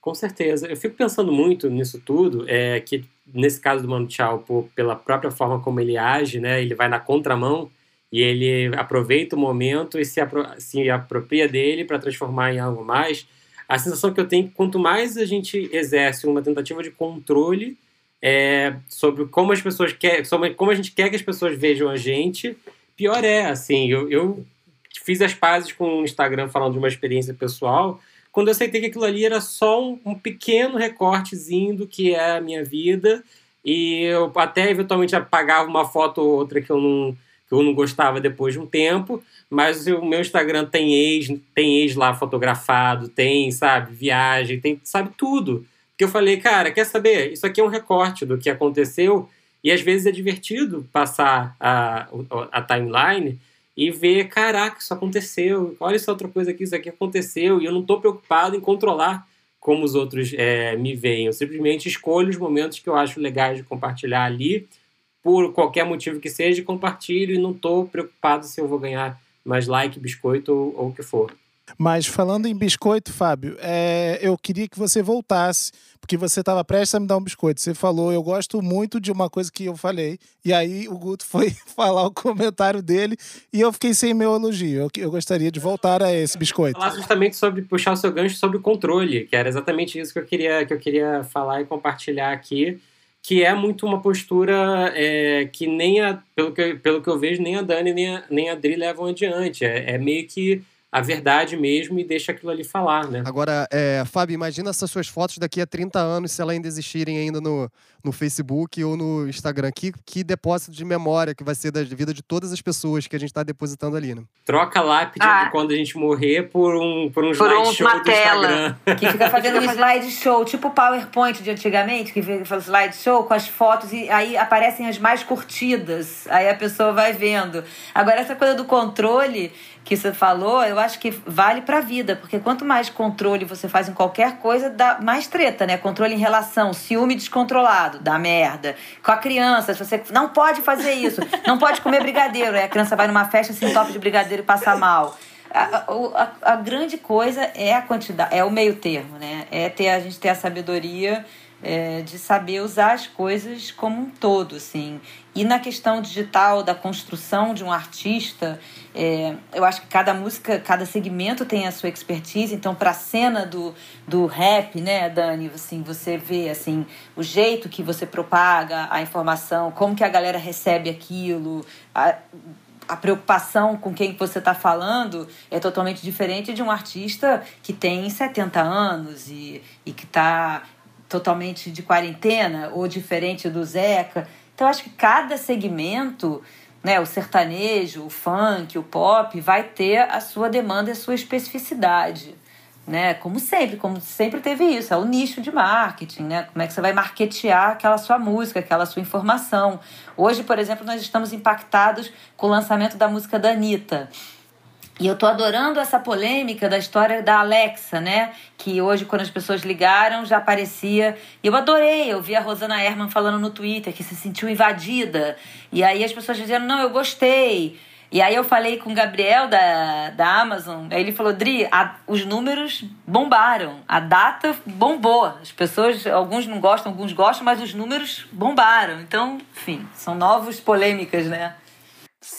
Com certeza. Eu fico pensando muito nisso tudo, é que nesse caso do Mano Tchau, pela própria forma como ele age, né, ele vai na contramão e ele aproveita o momento e se, apro se apropria dele para transformar em algo mais. A sensação que eu tenho é que quanto mais a gente exerce uma tentativa de controle é, sobre como as pessoas querem, sobre como a gente quer que as pessoas vejam a gente, pior é. Assim, eu, eu fiz as pazes com o Instagram falando de uma experiência pessoal, quando eu aceitei que aquilo ali era só um, um pequeno recortezinho do que é a minha vida, e eu até eventualmente apagava uma foto ou outra que eu não que eu não gostava depois de um tempo, mas o meu Instagram tem ex, tem ex lá fotografado, tem, sabe, viagem, tem, sabe, tudo. Porque eu falei, cara, quer saber? Isso aqui é um recorte do que aconteceu e às vezes é divertido passar a, a timeline e ver, caraca, isso aconteceu, olha essa outra coisa aqui, isso aqui aconteceu, e eu não estou preocupado em controlar como os outros é, me veem. Eu simplesmente escolho os momentos que eu acho legais de compartilhar ali por qualquer motivo que seja, compartilho e não estou preocupado se eu vou ganhar mais like, biscoito ou, o que for. Mas falando em biscoito, Fábio, é, eu queria que você voltasse, porque você estava prestes a me dar um biscoito. Você falou, eu gosto muito de uma coisa que eu falei, e aí o Guto foi falar o comentário dele e eu fiquei sem meu elogio. Eu, eu gostaria de voltar a esse biscoito. Falar justamente sobre puxar o seu gancho sobre o controle, que era exatamente isso que eu queria, que eu queria falar e compartilhar aqui que é muito uma postura é, que nem a, pelo que, pelo que eu vejo, nem a Dani nem a, nem a Adri levam adiante. É, é meio que a verdade mesmo e deixa aquilo ali falar, né? Agora, é, Fábio, imagina essas suas fotos daqui a 30 anos, se elas ainda existirem ainda no, no Facebook ou no Instagram. Que, que depósito de memória que vai ser da vida de todas as pessoas que a gente está depositando ali, né? Troca lápide ah. de quando a gente morrer por um, por um por slideshow um, do Instagram. Que fica fazendo um slideshow, tipo o PowerPoint de antigamente, que faz slideshow com as fotos e aí aparecem as mais curtidas. Aí a pessoa vai vendo. Agora, essa coisa do controle que você falou, eu acho que vale para a vida, porque quanto mais controle você faz em qualquer coisa, dá mais treta, né? Controle em relação, ciúme descontrolado, dá merda. Com a criança, se você não pode fazer isso, não pode comer brigadeiro, aí a criança vai numa festa sem top de brigadeiro e passa mal. A, a, a, grande coisa é a quantidade, é o meio termo, né? É ter a gente ter a sabedoria é, de saber usar as coisas como um todo, assim. E na questão digital da construção de um artista, é, eu acho que cada música, cada segmento tem a sua expertise. Então, para a cena do, do rap, né, Dani, assim, você vê assim o jeito que você propaga a informação, como que a galera recebe aquilo, a, a preocupação com quem você está falando é totalmente diferente de um artista que tem 70 anos e, e que está totalmente de quarentena ou diferente do Zeca. Então, acho que cada segmento, né, o sertanejo, o funk, o pop, vai ter a sua demanda e a sua especificidade. Né? Como sempre, como sempre teve isso, é o nicho de marketing, né? Como é que você vai marketear aquela sua música, aquela sua informação. Hoje, por exemplo, nós estamos impactados com o lançamento da música da Anitta. E eu tô adorando essa polêmica da história da Alexa, né? Que hoje, quando as pessoas ligaram, já aparecia. E eu adorei, eu vi a Rosana Herman falando no Twitter que se sentiu invadida. E aí as pessoas dizendo, não, eu gostei. E aí eu falei com o Gabriel da, da Amazon, aí ele falou, Dri, a, os números bombaram, a data bombou. As pessoas, alguns não gostam, alguns gostam, mas os números bombaram. Então, enfim, são novas polêmicas, né?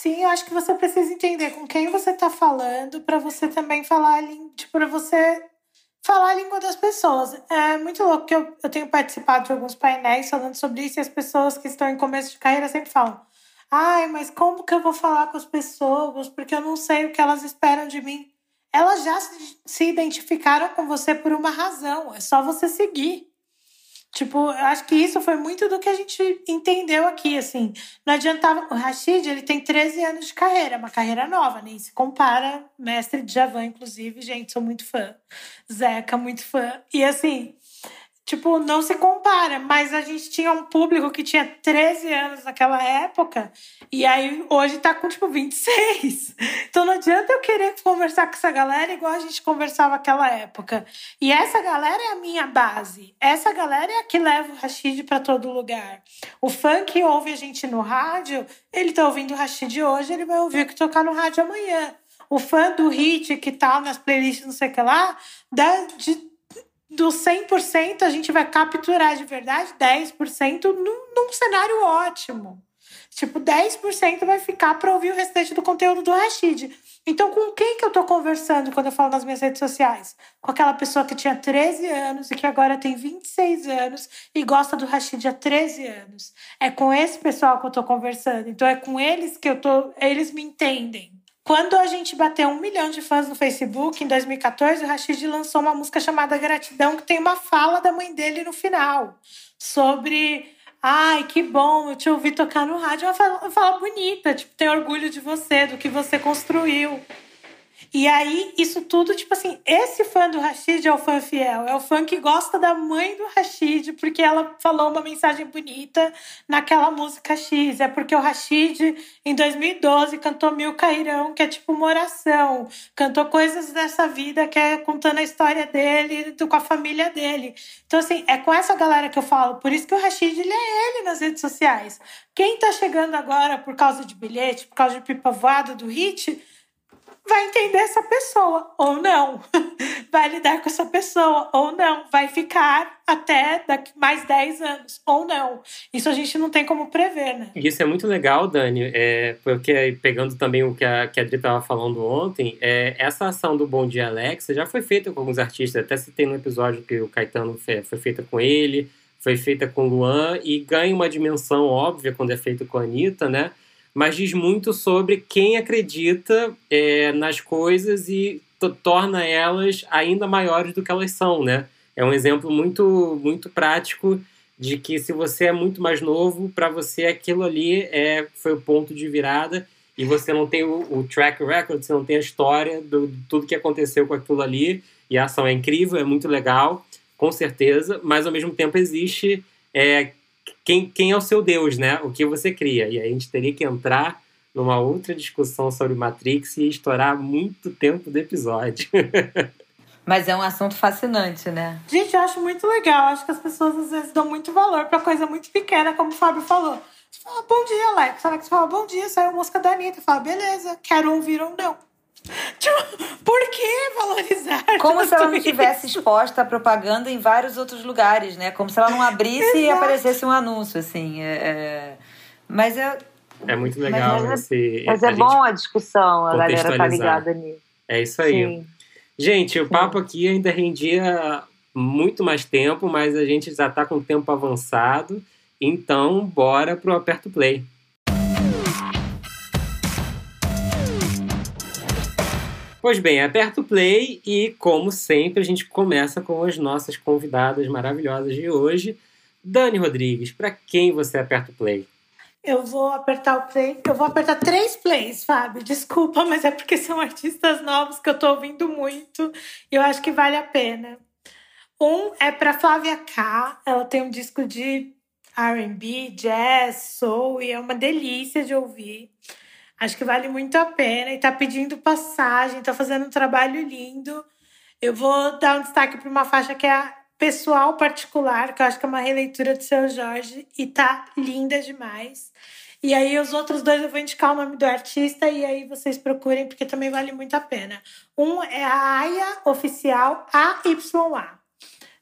Sim, eu acho que você precisa entender com quem você está falando para você também falar, tipo, para você falar a língua das pessoas. É muito louco que eu, eu tenho participado de alguns painéis falando sobre isso e as pessoas que estão em começo de carreira sempre falam Ai, mas como que eu vou falar com as pessoas? Porque eu não sei o que elas esperam de mim. Elas já se identificaram com você por uma razão. É só você seguir. Tipo, acho que isso foi muito do que a gente entendeu aqui, assim. Não adiantava... O Rashid, ele tem 13 anos de carreira, uma carreira nova, nem se compara. Mestre de Javan, inclusive, gente, sou muito fã. Zeca, muito fã. E, assim, tipo, não se compara, mas a gente tinha um público que tinha 13 anos naquela época, e aí hoje tá com, tipo, 26. Então não adianta eu querer conversar com essa galera igual a gente conversava naquela época. E essa galera é a minha base. Essa galera é a que leva o Rashid para todo lugar. O fã que ouve a gente no rádio, ele tá ouvindo o Rashid hoje, ele vai ouvir o que tocar no rádio amanhã. O fã do hit que tá nas playlists, não sei o que lá, dá de do 100% a gente vai capturar de verdade 10% num, num cenário ótimo. Tipo, 10% vai ficar para ouvir o restante do conteúdo do Rashid. Então, com quem que eu tô conversando quando eu falo nas minhas redes sociais? Com aquela pessoa que tinha 13 anos e que agora tem 26 anos e gosta do Rashid há 13 anos. É com esse pessoal que eu tô conversando. Então, é com eles que eu tô. Eles me entendem. Quando a gente bateu um milhão de fãs no Facebook, em 2014, o Rashid lançou uma música chamada Gratidão, que tem uma fala da mãe dele no final, sobre. Ai, que bom, eu te ouvi tocar no rádio. Uma fala, uma fala bonita, tipo, tem orgulho de você, do que você construiu. E aí, isso tudo, tipo assim, esse fã do Rashid é o fã fiel, é o fã que gosta da mãe do Rashid, porque ela falou uma mensagem bonita naquela música X. É porque o Rashid, em 2012, cantou Mil Cairão, que é tipo uma oração. Cantou coisas dessa vida, que é contando a história dele, com a família dele. Então, assim, é com essa galera que eu falo. Por isso que o Rashid, ele é ele nas redes sociais. Quem tá chegando agora por causa de bilhete, por causa de pipa voada do hit vai entender essa pessoa ou não, vai lidar com essa pessoa ou não, vai ficar até daqui mais 10 anos ou não. Isso a gente não tem como prever, né? Isso é muito legal, Dani, é, porque pegando também o que a, que a Adri estava falando ontem, é, essa ação do Bom Dia Alexa já foi feita com alguns artistas, até citei no episódio que o Caetano foi, foi feita com ele, foi feita com o Luan e ganha uma dimensão óbvia quando é feito com a Anitta, né? Mas diz muito sobre quem acredita é, nas coisas e torna elas ainda maiores do que elas são, né? É um exemplo muito, muito prático de que se você é muito mais novo, para você aquilo ali é, foi o ponto de virada e você não tem o, o track record, você não tem a história do, de tudo que aconteceu com aquilo ali e a ação é incrível, é muito legal, com certeza, mas ao mesmo tempo existe é, quem, quem é o seu Deus, né? O que você cria. E aí a gente teria que entrar numa outra discussão sobre Matrix e estourar muito tempo do episódio. Mas é um assunto fascinante, né? Gente, eu acho muito legal. Acho que as pessoas às vezes dão muito valor para coisa muito pequena, como o Fábio falou. Você fala, bom dia, Alex. Alex fala, bom dia, saiu a música da Anitta. Fala, beleza, quero ouvir ou não. Tipo, por que valorizar? Como se ela não tivesse exposta a propaganda em vários outros lugares, né? Como se ela não abrisse e aparecesse um anúncio, assim. É, é... Mas é. É muito legal mas, esse. Mas é bom a discussão, a galera tá ligada nisso. É isso aí. Sim. Gente, o papo aqui ainda rendia muito mais tempo, mas a gente já está com o tempo avançado. Então, bora pro Aperto Play. Pois bem, aperta o play e, como sempre, a gente começa com as nossas convidadas maravilhosas de hoje. Dani Rodrigues, para quem você aperta o play? Eu vou apertar o play. Eu vou apertar três plays, Fábio. Desculpa, mas é porque são artistas novos que eu tô ouvindo muito e eu acho que vale a pena. Um é para Flávia K. Ela tem um disco de R&B, jazz, soul e é uma delícia de ouvir. Acho que vale muito a pena e tá pedindo passagem, tá fazendo um trabalho lindo. Eu vou dar um destaque para uma faixa que é a Pessoal Particular, que eu acho que é uma releitura do seu Jorge e tá linda demais. E aí os outros dois eu vou indicar o nome do artista e aí vocês procurem, porque também vale muito a pena. Um é a Aya Oficial AYA.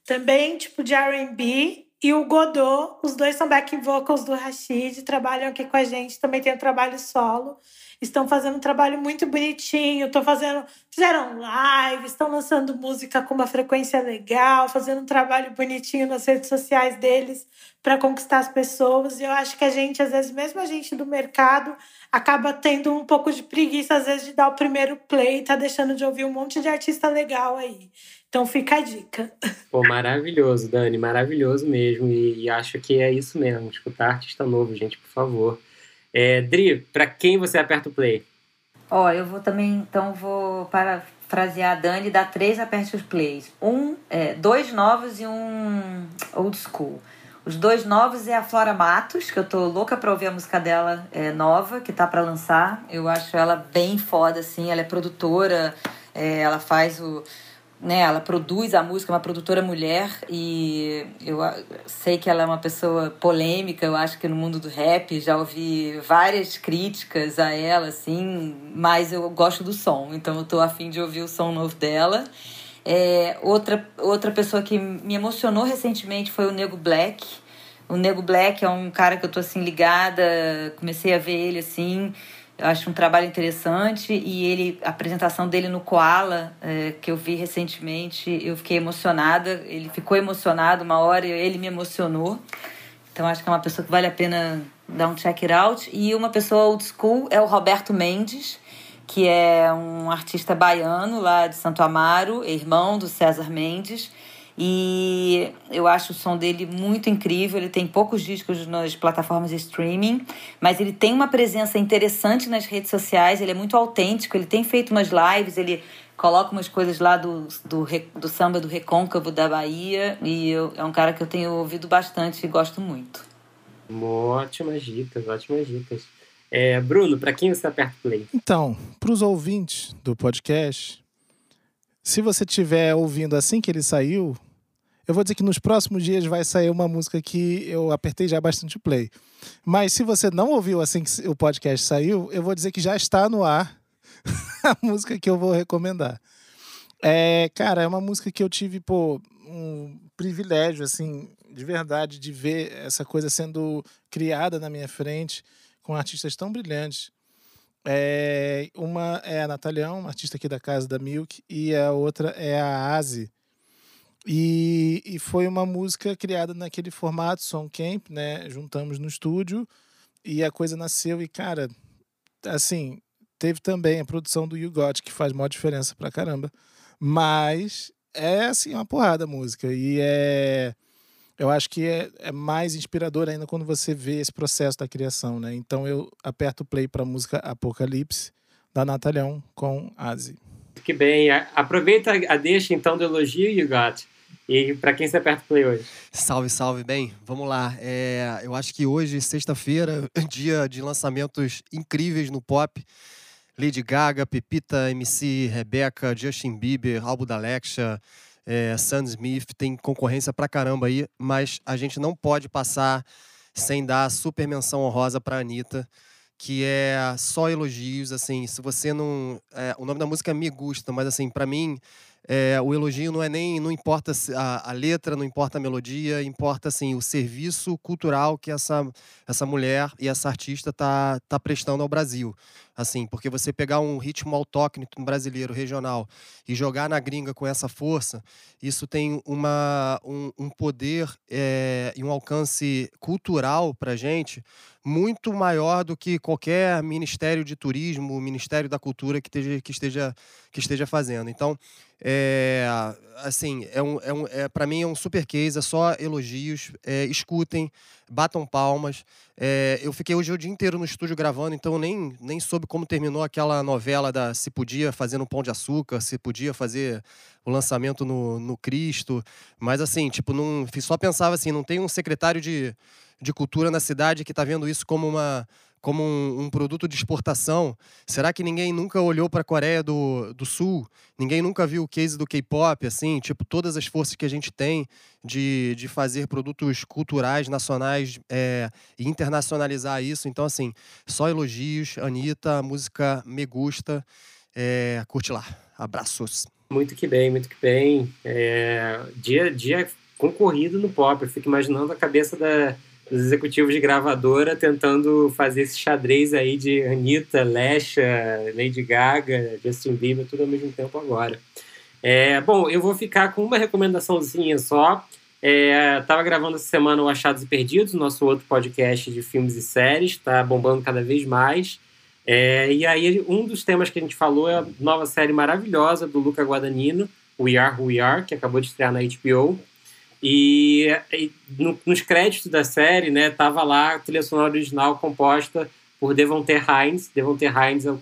Também, tipo, de R&B, e o Godot, os dois são back vocals do Rashid, trabalham aqui com a gente, também tem um trabalho solo. Estão fazendo um trabalho muito bonitinho, estão fazendo, fizeram live, estão lançando música com uma frequência legal, fazendo um trabalho bonitinho nas redes sociais deles para conquistar as pessoas. E eu acho que a gente, às vezes, mesmo a gente do mercado, acaba tendo um pouco de preguiça, às vezes, de dar o primeiro play, tá deixando de ouvir um monte de artista legal aí. Então fica a dica. Pô, maravilhoso, Dani, maravilhoso mesmo. E, e acho que é isso mesmo, escutar artista novo, gente, por favor. É, Dri, para quem você aperta o play? Ó, eu vou também, então vou parafrasear a Dani, dar três aperte os plays. Um, é, dois novos e um old school. Os dois novos é a Flora Matos, que eu tô louca pra ouvir a música dela é, nova, que tá para lançar. Eu acho ela bem foda, assim. Ela é produtora, é, ela faz o né, ela produz a música, é uma produtora mulher e eu sei que ela é uma pessoa polêmica, eu acho que no mundo do rap já ouvi várias críticas a ela, assim, mas eu gosto do som, então eu tô afim de ouvir o som novo dela. É, outra, outra pessoa que me emocionou recentemente foi o Nego Black. O Nego Black é um cara que eu tô assim ligada, comecei a ver ele assim, eu acho um trabalho interessante e ele a apresentação dele no Koala é, que eu vi recentemente eu fiquei emocionada. Ele ficou emocionado uma hora e ele me emocionou. Então acho que é uma pessoa que vale a pena dar um check it out. E uma pessoa old school é o Roberto Mendes que é um artista baiano lá de Santo Amaro irmão do César Mendes e eu acho o som dele muito incrível. Ele tem poucos discos nas plataformas de streaming, mas ele tem uma presença interessante nas redes sociais. Ele é muito autêntico. Ele tem feito umas lives, ele coloca umas coisas lá do, do, do samba do Recôncavo da Bahia. E eu, é um cara que eu tenho ouvido bastante e gosto muito. Ótimas dicas, ótimas dicas. É, Bruno, para quem você aperta play? Então, para os ouvintes do podcast, se você estiver ouvindo assim que ele saiu, eu vou dizer que nos próximos dias vai sair uma música que eu apertei já bastante play. Mas se você não ouviu assim que o podcast saiu, eu vou dizer que já está no ar a música que eu vou recomendar. É, cara, é uma música que eu tive, pô, um privilégio, assim, de verdade, de ver essa coisa sendo criada na minha frente com artistas tão brilhantes. É, uma é a Natalião, uma artista aqui da casa da Milk, e a outra é a Asi, e, e foi uma música criada naquele formato, Song Camp, né? Juntamos no estúdio e a coisa nasceu e, cara, assim, teve também a produção do You Got, que faz maior diferença pra caramba. Mas é, assim, uma porrada a música. E é... Eu acho que é, é mais inspirador ainda quando você vê esse processo da criação, né? Então eu aperto o play para a música Apocalipse, da Natalhão, com Asi. Que bem. Aproveita a deixa, então, do elogio, You Got e para quem você aperta o play hoje? Salve, salve, bem. Vamos lá. É, eu acho que hoje, sexta-feira, dia de lançamentos incríveis no pop. Lady Gaga, Pepita, MC Rebeca, Justin Bieber, álbum da Alexa, é, Sam Smith, tem concorrência pra caramba aí, mas a gente não pode passar sem dar super menção honrosa pra Anitta, que é só elogios, assim, se você não... É, o nome da música é Me Gusta, mas assim, para mim é, o elogio não é nem não importa a, a, letra, não importa a melodia, importa assim o serviço cultural que essa essa mulher e essa artista tá tá prestando ao Brasil assim, porque você pegar um ritmo autóctone brasileiro, regional, e jogar na gringa com essa força, isso tem uma, um, um poder é, e um alcance cultural para gente muito maior do que qualquer ministério de turismo, ministério da cultura que esteja, que esteja, que esteja fazendo. Então, é, assim, é um, é um, é, para mim é um super case, é só elogios, é, escutem, batam palmas. É, eu fiquei hoje o dia inteiro no estúdio gravando, então nem, nem soube como terminou aquela novela da se podia fazer no Pão de Açúcar, se podia fazer o lançamento no, no Cristo. Mas assim, tipo, não, só pensava assim, não tem um secretário de, de cultura na cidade que está vendo isso como uma como um, um, produto de exportação. Será que ninguém nunca olhou para a Coreia do, do Sul? Ninguém nunca viu o case do K-pop, assim? Tipo, todas as forças que a gente tem de, de fazer produtos culturais, nacionais é, e internacionalizar isso. Então, assim, só elogios. Anitta, música me gusta. É, curte lá. Abraços. Muito que bem, muito que bem. É, dia, dia concorrido no pop. Eu fico imaginando a cabeça da os executivos de gravadora tentando fazer esse xadrez aí de Anitta, Lesha, Lady Gaga, Justin Bieber, tudo ao mesmo tempo agora. É, bom, eu vou ficar com uma recomendaçãozinha só. É, tava gravando essa semana o Achados e Perdidos, nosso outro podcast de filmes e séries, está bombando cada vez mais. É, e aí, um dos temas que a gente falou é a nova série maravilhosa do Luca Guadagnino, We Are Who We Are, que acabou de estrear na HBO. E, e no, nos créditos da série, né, tava lá a trilha sonora original composta por Devon T. Hines. Devon T. Hines é o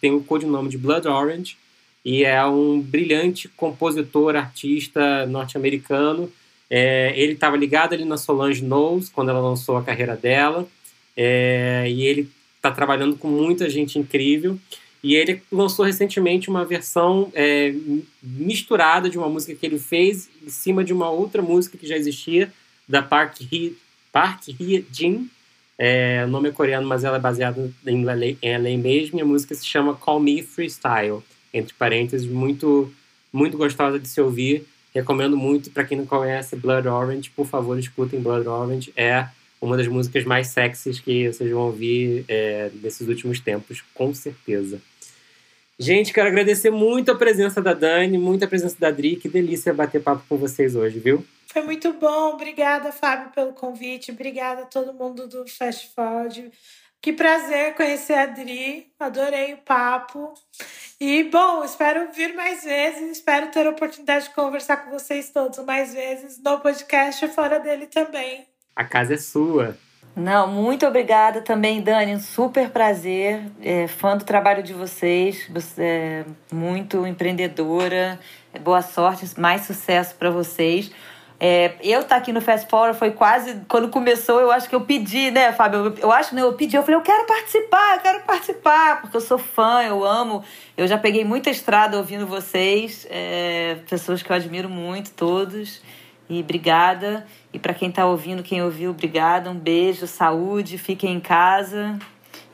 tem o codinome de Blood Orange e é um brilhante compositor, artista norte-americano. É, ele estava ligado ali na Solange Knowles quando ela lançou a carreira dela é, e ele está trabalhando com muita gente incrível. E ele lançou recentemente uma versão é, misturada de uma música que ele fez em cima de uma outra música que já existia, da Park Hye, Park Hye Jin. É, o nome é coreano, mas ela é baseada em em LA mesmo. E a música se chama Call Me Freestyle. Entre parênteses, muito, muito gostosa de se ouvir. Recomendo muito para quem não conhece Blood Orange. Por favor, escutem Blood Orange. É uma das músicas mais sexys que vocês vão ouvir é, nesses últimos tempos, com certeza. Gente, quero agradecer muito a presença da Dani, muito a presença da Adri. Que delícia bater papo com vocês hoje, viu? Foi muito bom. Obrigada, Fábio, pelo convite. Obrigada a todo mundo do Fast Forward. Que prazer conhecer a Adri. Adorei o papo. E, bom, espero vir mais vezes. Espero ter a oportunidade de conversar com vocês todos mais vezes no podcast e fora dele também. A casa é sua. Não, muito obrigada também, Dani. Um super prazer. É, fã do trabalho de vocês. Você é muito empreendedora. Boa sorte, mais sucesso para vocês. É, eu estar tá aqui no Fast Forward foi quase. Quando começou, eu acho que eu pedi, né, Fábio? Eu, eu acho que né, eu pedi, eu falei, eu quero participar, eu quero participar, porque eu sou fã, eu amo. Eu já peguei muita estrada ouvindo vocês, é, pessoas que eu admiro muito, todos. E obrigada. E para quem está ouvindo, quem ouviu, obrigada. Um beijo, saúde, fiquem em casa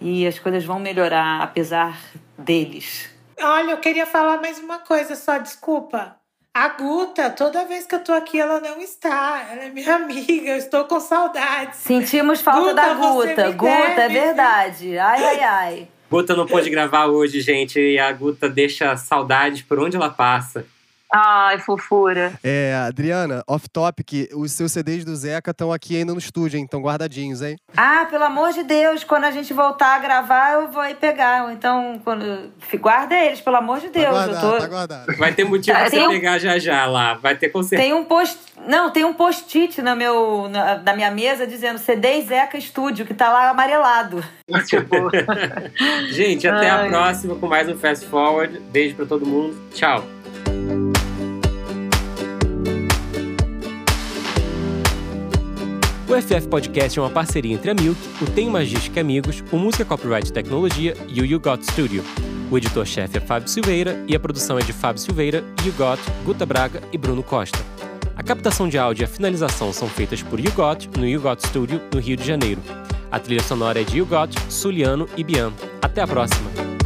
e as coisas vão melhorar apesar deles. Olha, eu queria falar mais uma coisa só, desculpa. A Guta, toda vez que eu tô aqui, ela não está. Ela é minha amiga, eu estou com saudades. Sentimos falta Guta, da Guta. Guta, é deve. é verdade. Ai, ai, ai. Guta não pôde gravar hoje, gente, e a Guta deixa saudades por onde ela passa. Ai, fofura. É, Adriana, off-topic, os seus CDs do Zeca estão aqui ainda no estúdio, hein? Estão guardadinhos, hein? Ah, pelo amor de Deus, quando a gente voltar a gravar, eu vou aí pegar. Então, quando... guarda eles, pelo amor de Deus. Tá guardado, eu tô... tá guardado. Vai ter motivo pra você um... pegar já já lá. Vai ter com certeza. Tem um post... Não, tem um post-it na, meu, na, na, minha mesa dizendo CD Zeca Estúdio, que tá lá amarelado. Tipo... gente, até Ai. a próxima com mais um Fast Forward. Beijo pra todo mundo. Tchau. O FF Podcast é uma parceria entre a Milk, o Tem Magística Amigos, o Música Copyright Tecnologia e o You Got Studio. O editor-chefe é Fábio Silveira e a produção é de Fábio Silveira, You Got, Guta Braga e Bruno Costa. A captação de áudio e a finalização são feitas por You Got no You Got Studio, no Rio de Janeiro. A trilha sonora é de You Got, Suliano e Bian. Até a próxima!